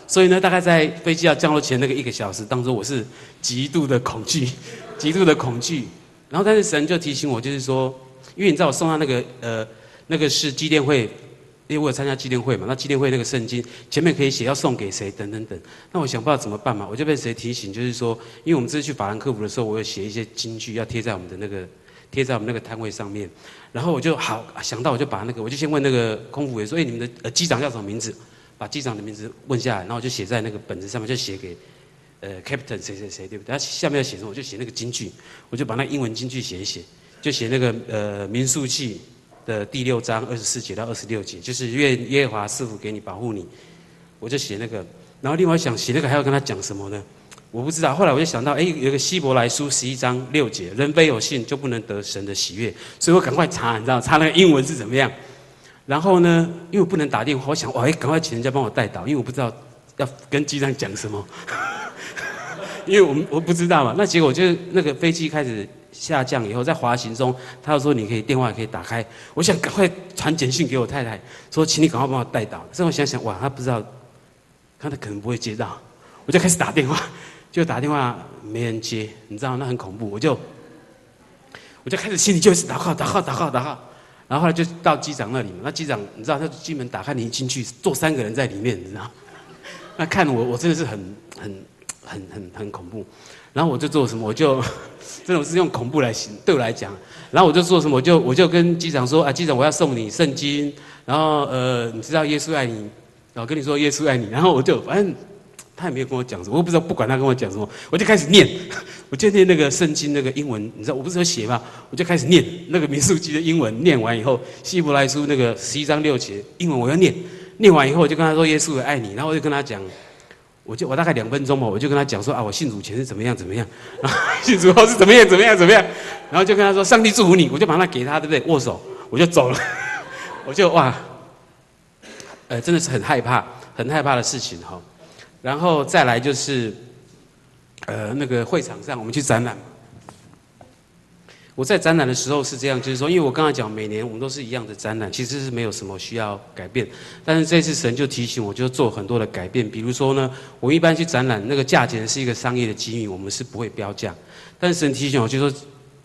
所以呢，大概在飞机要降落前那个一个小时当中，我是极度的恐惧，极度的恐惧。然后，但是神就提醒我，就是说，因为你知道我送他那个呃，那个是纪念会，因为我有参加纪念会嘛，那纪念会那个圣经前面可以写要送给谁等等等。那我想不知道怎么办嘛，我就被谁提醒，就是说，因为我们这次去法兰克福的时候，我有写一些金句要贴在我们的那个贴在我们那个摊位上面。然后我就好想到，我就把那个，我就先问那个空服员说：“哎，你们的呃机长叫什么名字？”把机长的名字问下来，然后我就写在那个本子上面，就写给呃 Captain 谁谁谁，对不对？他下面要写什么，我就写那个金句，我就把那英文金句写一写，就写那个呃民数记的第六章二十四节到二十六节，就是愿耶和华赐福给你，保护你。我就写那个，然后另外想写那个还要跟他讲什么呢？我不知道，后来我就想到，哎，有个希伯来书十一章六节，人非有信就不能得神的喜悦，所以我赶快查，你知道，查那个英文是怎么样。然后呢，因为我不能打电话，我想，哎，赶快请人家帮我代祷，因为我不知道要跟机长讲什么，因为我们我不知道嘛。那结果就是那个飞机开始下降以后，在滑行中，他又说你可以电话可以打开，我想赶快传简讯给我太太，说请你赶快帮我代祷。所以我想想，哇，他不知道，他可能不会接到，我就开始打电话。就打电话没人接，你知道那很恐怖，我就我就开始心里就是祷告祷告祷告祷告，然后后来就到机长那里嘛，那机长你知道他机门打开，你一进去坐三个人在里面，你知道，那看我我真的是很很很很很恐怖，然后我就做什么，我就 这种是用恐怖来形对我来讲，然后我就做什么，我就我就跟机长说啊，机长我要送你圣经，然后呃你知道耶稣爱你，然后跟你说耶稣爱你，然后我就反正。他也没有跟我讲什么，我不知道，不管他跟我讲什么，我就开始念，我就念那个圣经那个英文，你知道我不是有写吗？我就开始念那个民数记的英文，念完以后，希伯来书那个十一章六节英文我要念，念完以后我就跟他说耶稣爱你，然后我就跟他讲，我就我大概两分钟嘛，我就跟他讲说啊，我信主前是怎么样怎么样，然 后信主后是怎么样怎么样怎么样，然后就跟他说上帝祝福你，我就把那给他，对不对？握手，我就走了，我就哇，呃，真的是很害怕，很害怕的事情哈。然后再来就是，呃，那个会场上我们去展览。我在展览的时候是这样，就是说，因为我刚才讲，每年我们都是一样的展览，其实是没有什么需要改变。但是这次神就提醒我，就做很多的改变。比如说呢，我一般去展览，那个价钱是一个商业的机密，我们是不会标价。但是神提醒我，就说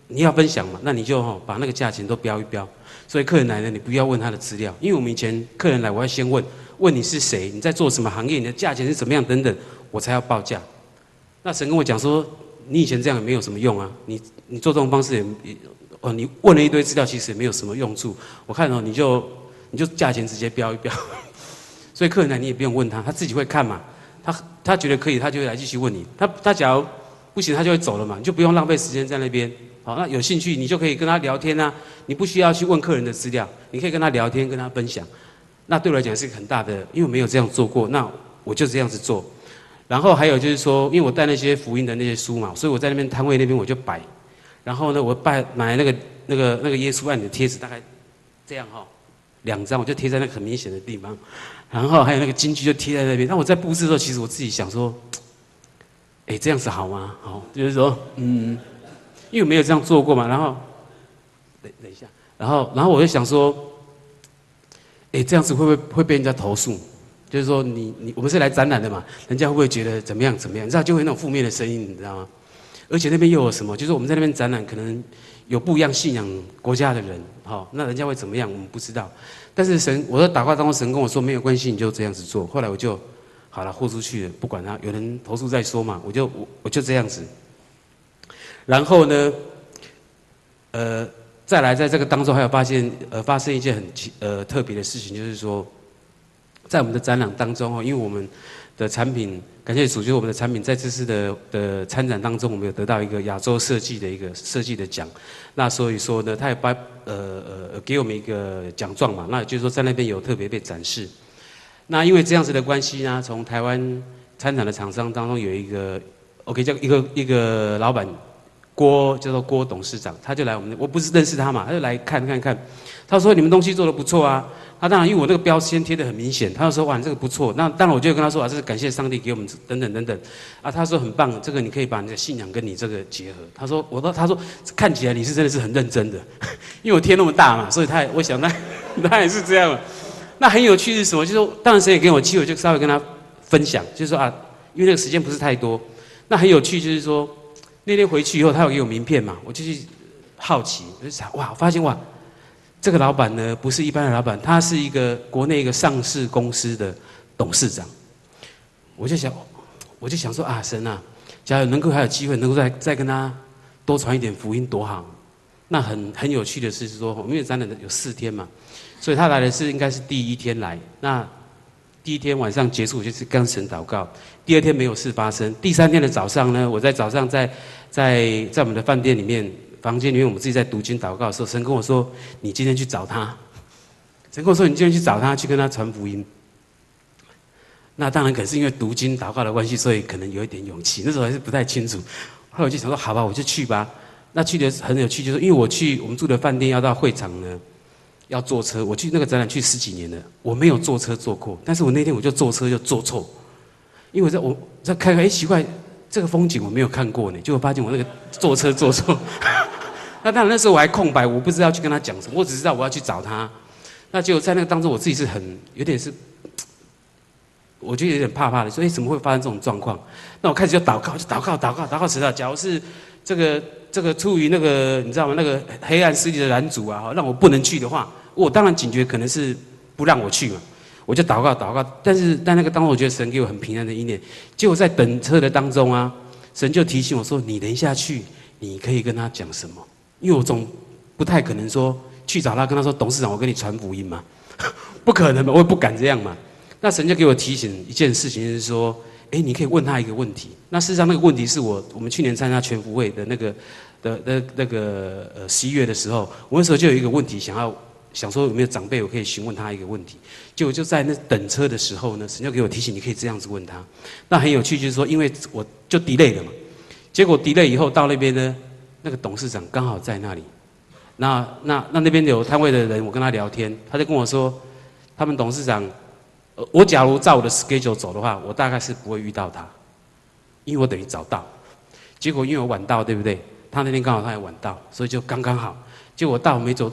你要分享嘛，那你就哈把那个价钱都标一标。所以客人来了，你不要问他的资料，因为我们以前客人来，我要先问问你是谁，你在做什么行业，你的价钱是怎么样等等，我才要报价。那神跟我讲说。你以前这样也没有什么用啊！你你做这种方式也也哦，你问了一堆资料，其实也没有什么用处。我看哦，你就你就价钱直接标一标，所以客人来你也不用问他，他自己会看嘛。他他觉得可以，他就会来继续问你。他他假如不行，他就会走了嘛，你就不用浪费时间在那边。好，那有兴趣你就可以跟他聊天啊。你不需要去问客人的资料，你可以跟他聊天，跟他分享。那对我来讲是一个很大的，因为我没有这样做过，那我就这样子做。然后还有就是说，因为我带那些福音的那些书嘛，所以我在那边摊位那边我就摆。然后呢，我拜买那个那个那个耶稣爱你的贴纸，大概这样哈、哦，两张我就贴在那个很明显的地方。然后还有那个金句就贴在那边。那我在布置的时候，其实我自己想说，哎，这样子好吗？好，就是说，嗯，因为没有这样做过嘛。然后，等等一下，然后然后我就想说，哎，这样子会不会会被人家投诉？就是说你，你你我们是来展览的嘛，人家会不会觉得怎么样怎么样？你知道就会那种负面的声音，你知道吗？而且那边又有什么？就是我们在那边展览，可能有不一样信仰国家的人，好，那人家会怎么样？我们不知道。但是神，我在祷告当中，神跟我说没有关系，你就这样子做。后来我就好了，豁出去了，不管他，有人投诉再说嘛，我就我我就这样子。然后呢，呃，再来在这个当中还有发现呃发生一件很奇呃特别的事情，就是说。在我们的展览当中哦，因为我们的产品，感谢主，就是我们的产品在这次的的参展当中，我们有得到一个亚洲设计的一个设计的奖。那所以说呢，他也把呃呃给我们一个奖状嘛，那也就是说在那边有特别被展示。那因为这样子的关系呢，从台湾参展的厂商当中有一个，OK 叫一个一个老板郭叫做郭董事长，他就来我们，我不是认识他嘛，他就来看看看，他说你们东西做得不错啊。他当然，因为我那个标签贴得很明显，他就说：“哇，这个不错。”那当然，我就跟他说：“啊，这是感谢上帝给我们等等等等。”啊，他说很棒，这个你可以把你的信仰跟你这个结合。他说：“我说，他说看起来你是真的是很认真的，因为我贴那么大嘛，所以他也我想那他也是这样。那很有趣是什么？就是说，当然谁也给我机会，就稍微跟他分享，就是说啊，因为那个时间不是太多。那很有趣就是说，那天回去以后，他有给我名片嘛，我就去好奇，我就想哇，我发现哇。这个老板呢，不是一般的老板，他是一个国内一个上市公司的董事长。我就想，我就想说啊，神啊，假如能够还有机会，能够再再跟他多传一点福音，多好。那很很有趣的事是说，因为展览有四天嘛，所以他来的是应该是第一天来。那第一天晚上结束就是跟神祷告，第二天没有事发生。第三天的早上呢，我在早上在在在我们的饭店里面。房间里面，我们自己在读经祷告的时候，神跟我说：“你今天去找他。”神跟我说：“你今天去找他，去跟他传福音。”那当然可是因为读经祷告的关系，所以可能有一点勇气。那时候还是不太清楚。后来我就想说：“好吧，我就去吧。”那去的很有趣，就是因为我去我们住的饭店要到会场呢，要坐车。我去那个展览去十几年了，我没有坐车坐过。但是我那天我就坐车就坐错，因为我在我在开开，哎，奇怪。这个风景我没有看过呢，结果发现我那个坐车坐错。那当然那时候我还空白，我不知道去跟他讲什么，我只知道我要去找他。那就在那个当中，我自己是很有点是，我就有点怕怕的，所以怎么会发生这种状况？那我开始就祷告，就祷告，祷告，祷告，知道，假如是这个这个出于那个你知道吗？那个黑暗势力的拦阻啊，让我不能去的话，我当然警觉可能是不让我去嘛。我就祷告祷告，但是在那个当中，我觉得神给我很平安的一念。结果在等车的当中啊，神就提醒我说：“你等一下去，你可以跟他讲什么？因为我总不太可能说去找他，跟他说董事长，我跟你传福音嘛，不可能嘛，我也不敢这样嘛。那神就给我提醒一件事情，就是说，哎，你可以问他一个问题。那事实上那个问题是我我们去年参加全福会的那个的的那个呃十一月的时候，我那时候就有一个问题想要想说有没有长辈我可以询问他一个问题，结果就在那等车的时候呢，神就给我提醒，你可以这样子问他。那很有趣，就是说，因为我就 delay 了嘛，结果 delay 以后到那边呢，那个董事长刚好在那里。那那那那边有摊位的人，我跟他聊天，他就跟我说，他们董事长，呃我假如照我的 schedule 走的话，我大概是不会遇到他，因为我等于早到。结果因为我晚到，对不对？他那天刚好他也晚到，所以就刚刚好。结果我到没走。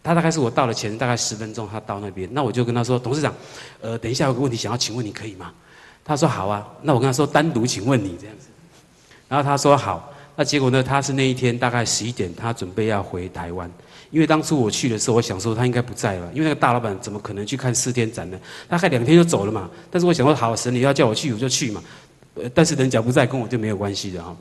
他大概是我到了前大概十分钟，他到那边，那我就跟他说：“董事长，呃，等一下有个问题想要请问你，可以吗？”他说：“好啊。”那我跟他说：“单独请问你这样子。”然后他说：“好。”那结果呢？他是那一天大概十一点，他准备要回台湾，因为当初我去的时候，我想说他应该不在了，因为那个大老板怎么可能去看四天展呢？大概两天就走了嘛。但是我想说，好，神你要叫我去，我就去嘛。但是人家不在，跟我就没有关系的哈。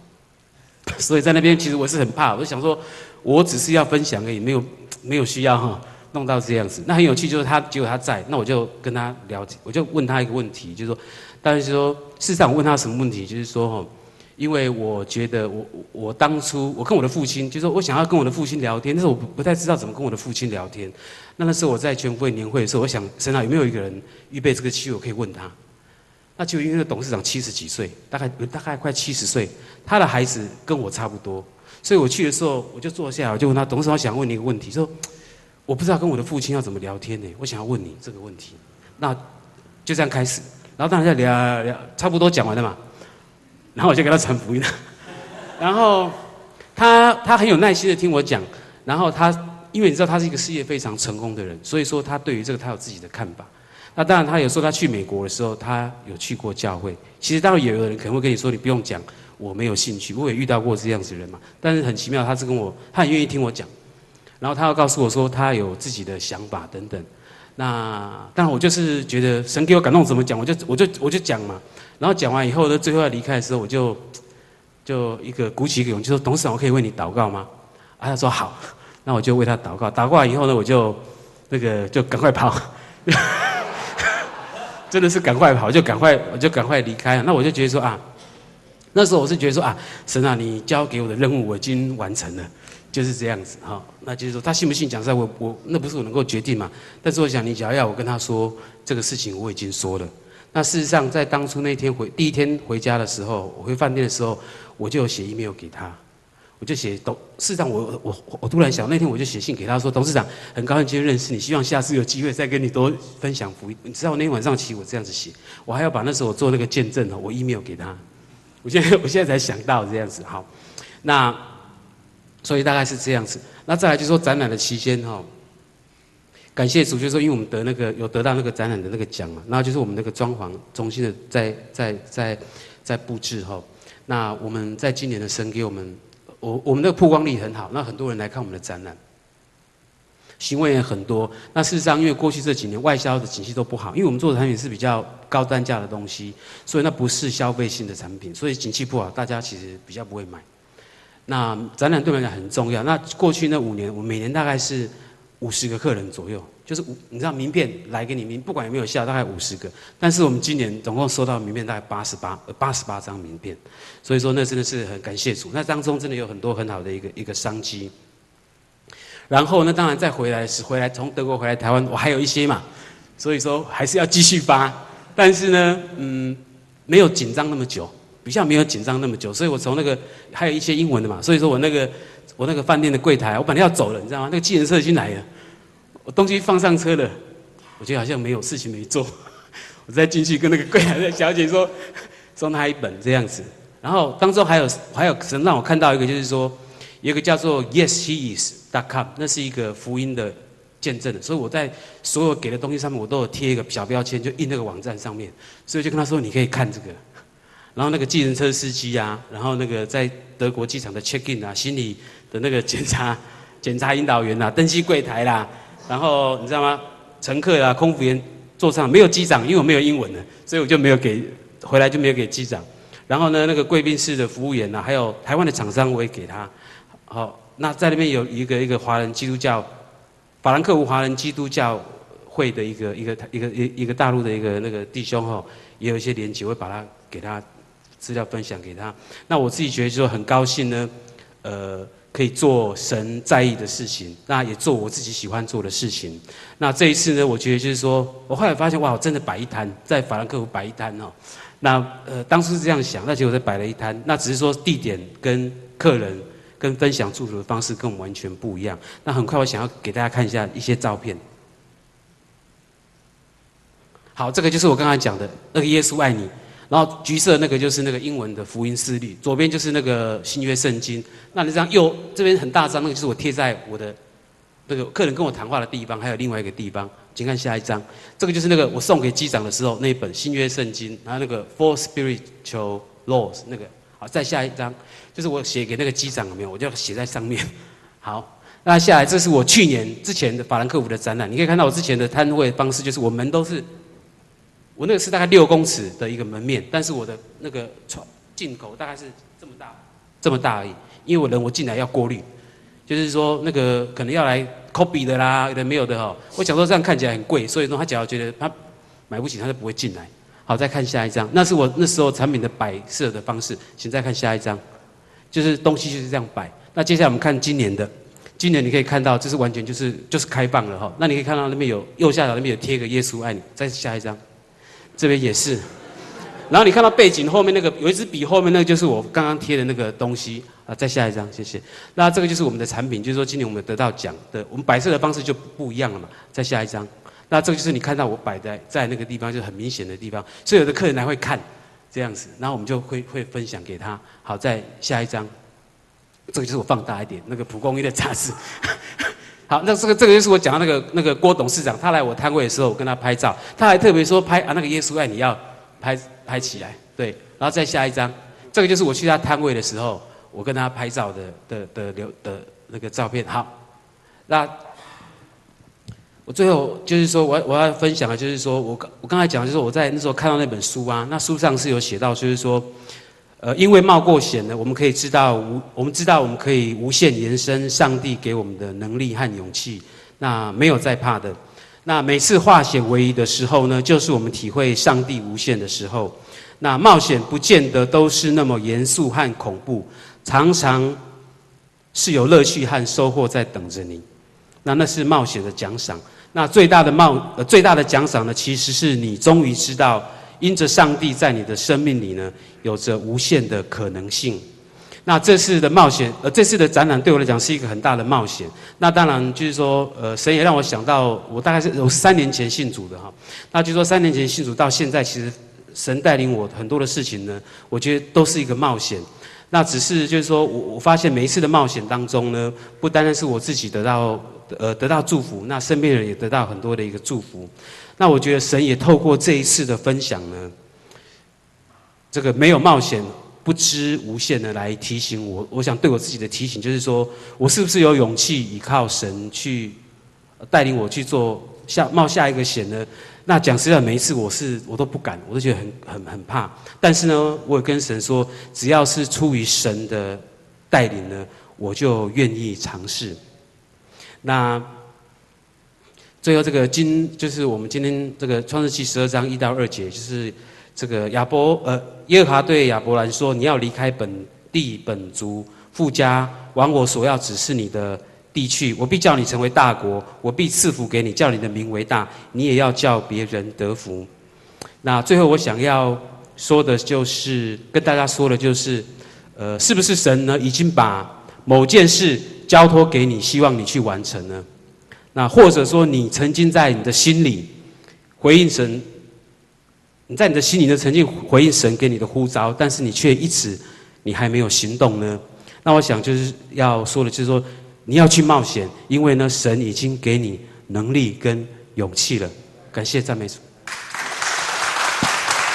所以在那边，其实我是很怕，我就想说，我只是要分享而已，没有。没有需要哈，弄到这样子，那很有趣，就是他结果他在，那我就跟他聊，我就问他一个问题，就是说，但是说，事实上我问他什么问题，就是说哈，因为我觉得我我当初我跟我的父亲，就是说我想要跟我的父亲聊天，但是我不不太知道怎么跟我的父亲聊天。那那时候我在全会年会的时候，我想身上有没有一个人预备这个机会，我可以问他。那就因为董事长七十几岁，大概大概快七十岁，他的孩子跟我差不多。所以我去的时候，我就坐下，我就问他，董事长想问你一个问题，说我不知道跟我的父亲要怎么聊天呢？我想要问你这个问题。那就这样开始，然后当然在聊聊，差不多讲完了嘛。然后我就给他传福音了。然后他他很有耐心的听我讲。然后他因为你知道他是一个事业非常成功的人，所以说他对于这个他有自己的看法。那当然他有说他去美国的时候，他有去过教会。其实当然也有人可能会跟你说，你不用讲。我没有兴趣，我也遇到过这样子的人嘛。但是很奇妙，他是跟我，他很愿意听我讲，然后他要告诉我说他有自己的想法等等。那当然我就是觉得神给我感动，怎么讲我就我就我就讲嘛。然后讲完以后呢，最后要离开的时候，我就就一个鼓起一个勇气说：“董事长，我可以为你祷告吗？”啊，他说好，那我就为他祷告。祷告完以后呢，我就那个就赶快跑，真的是赶快跑，就赶快我就赶快离开。那我就觉得说啊。那时候我是觉得说啊，神啊，你交给我的任务我已经完成了，就是这样子哈。那就是说他信不信讲实在，我我那不是我能够决定嘛。但是我想你只要要我跟他说这个事情，我已经说了。那事实上在当初那天回第一天回家的时候，我回饭店的时候，我就有写 email 给他，我就写董事长，我我我突然想那天我就写信给他说，董事长很高兴今天认识你，希望下次有机会再跟你多分享福音。你知道那天晚上其实我这样子写，我还要把那时候我做那个见证哦，我 email 给他。我现在 我现在才想到这样子，好，那所以大概是这样子。那再来就是说展览的期间哈，感谢主，就是说因为我们得那个有得到那个展览的那个奖嘛，然后就是我们那个装潢中心的在在在在布置哈。那我们在今年的神给我们，我我们那个曝光率很好，那很多人来看我们的展览。行为也很多。那事实上，因为过去这几年外销的景气都不好，因为我们做的产品是比较高单价的东西，所以那不是消费性的产品，所以景气不好，大家其实比较不会买。那展览对我们来讲很重要。那过去那五年，我每年大概是五十个客人左右，就是五，你知道名片来给你名，不管有没有效，大概五十个。但是我们今年总共收到名片大概八十八，八十八张名片，所以说那真的是很感谢主。那当中真的有很多很好的一个一个商机。然后呢，当然再回来是回来从德国回来台湾，我还有一些嘛，所以说还是要继续发。但是呢，嗯，没有紧张那么久，比较没有紧张那么久，所以我从那个还有一些英文的嘛，所以说我那个我那个饭店的柜台，我本来要走了，你知道吗？那个计程车已经来了，我东西放上车了，我觉得好像没有事情没做，我再进去跟那个柜台的小姐说，送她一本这样子。然后当中还有还有神让我看到一个，就是说有一个叫做 Yes He Is。com 那是一个福音的见证的，所以我在所有给的东西上面，我都有贴一个小标签，就印那个网站上面，所以就跟他说你可以看这个。然后那个计程车司机啊，然后那个在德国机场的 check in 啊，行李的那个检查 检查引导员啊，登机柜台啦，然后你知道吗？乘客啊，空服员座上没有机长，因为我没有英文的，所以我就没有给回来就没有给机长。然后呢，那个贵宾室的服务员啊，还有台湾的厂商我也给他，好。那在那边有一个一个华人基督教法兰克福华人基督教会的一个一个一个一一个大陆的一个那个弟兄哈，也有一些连结，我会把他给他资料分享给他。那我自己觉得就很高兴呢，呃，可以做神在意的事情，那也做我自己喜欢做的事情。那这一次呢，我觉得就是说，我后来发现，哇，我真的摆一摊，在法兰克福摆一摊哦。那呃，当初是这样想，那结果在摆了一摊，那只是说地点跟客人跟分享祝福的方式跟我们完全不一样。那很快，我想要给大家看一下一些照片。好，这个就是我刚才讲的那个耶稣爱你。然后橘色那个就是那个英文的福音事例，左边就是那个新约圣经。那你这样右这边很大张，那个就是我贴在我的那个客人跟我谈话的地方，还有另外一个地方。请看下一张，这个就是那个我送给机长的时候那一本新约圣经，然后那个 Four Spiritual Laws 那个。好，再下一张就是我写给那个机长有没有？我就写在上面。好，那下来这是我去年之前的法兰克福的展览，你可以看到我之前的摊位方式就是我们都是。我那个是大概六公尺的一个门面，但是我的那个窗进口大概是这么大，这么大而已。因为我人我进来要过滤，就是说那个可能要来 copy 的啦，有的没有的哈。我想说这样看起来很贵，所以说他只要觉得他买不起，他就不会进来。好，再看下一张，那是我那时候产品的摆设的方式。请再看下一张，就是东西就是这样摆。那接下来我们看今年的，今年你可以看到这是完全就是就是开放了哈。那你可以看到那边有右下角那边有贴个耶稣爱你。再下一张。这边也是，然后你看到背景后面那个有一支笔，后面那个就是我刚刚贴的那个东西啊。再下一张，谢谢。那这个就是我们的产品，就是说今年我们得到奖的，我们摆设的方式就不一样了嘛。再下一张，那这个就是你看到我摆在在那个地方，就很明显的地方，所以有的客人来会看这样子，然后我们就会会分享给他。好，再下一张，这个就是我放大一点那个蒲公英的杂志。好，那这个这个就是我讲的那个那个郭董事长，他来我摊位的时候，我跟他拍照，他还特别说拍啊那个耶稣爱你要拍拍起来，对，然后再下一张，这个就是我去他摊位的时候，我跟他拍照的的的留的，那个照片。好，那我最后就是说我我要分享的，就是说我我刚才讲的就是我在那时候看到那本书啊，那书上是有写到，就是说。呃，因为冒过险呢，我们可以知道无，我们知道我们可以无限延伸上帝给我们的能力和勇气。那没有再怕的。那每次化险为夷的时候呢，就是我们体会上帝无限的时候。那冒险不见得都是那么严肃和恐怖，常常是有乐趣和收获在等着你。那那是冒险的奖赏。那最大的冒，呃，最大的奖赏呢，其实是你终于知道。因着上帝在你的生命里呢，有着无限的可能性。那这次的冒险，呃，这次的展览对我来讲是一个很大的冒险。那当然就是说，呃，神也让我想到，我大概是有三年前信主的哈。那就说三年前信主到现在，其实神带领我很多的事情呢，我觉得都是一个冒险。那只是就是说我我发现每一次的冒险当中呢，不单单是我自己得到呃得到祝福，那身边人也得到很多的一个祝福。那我觉得神也透过这一次的分享呢，这个没有冒险不知无限的来提醒我。我想对我自己的提醒就是说，我是不是有勇气依靠神去带领我去做下冒下一个险呢？那讲实在，每一次我是我都不敢，我都觉得很很很怕。但是呢，我也跟神说，只要是出于神的带领呢，我就愿意尝试。那。最后，这个今就是我们今天这个创世记十二章一到二节，就是这个亚伯呃耶和华对亚伯兰说：“你要离开本地本族父家，往我所要指示你的地去。我必叫你成为大国，我必赐福给你，叫你的名为大，你也要叫别人得福。”那最后我想要说的就是跟大家说的就是，呃，是不是神呢已经把某件事交托给你，希望你去完成呢？那或者说，你曾经在你的心里回应神，你在你的心里呢曾经回应神给你的呼召，但是你却一直你还没有行动呢？那我想就是要说的，就是说你要去冒险，因为呢，神已经给你能力跟勇气了。感谢赞美主。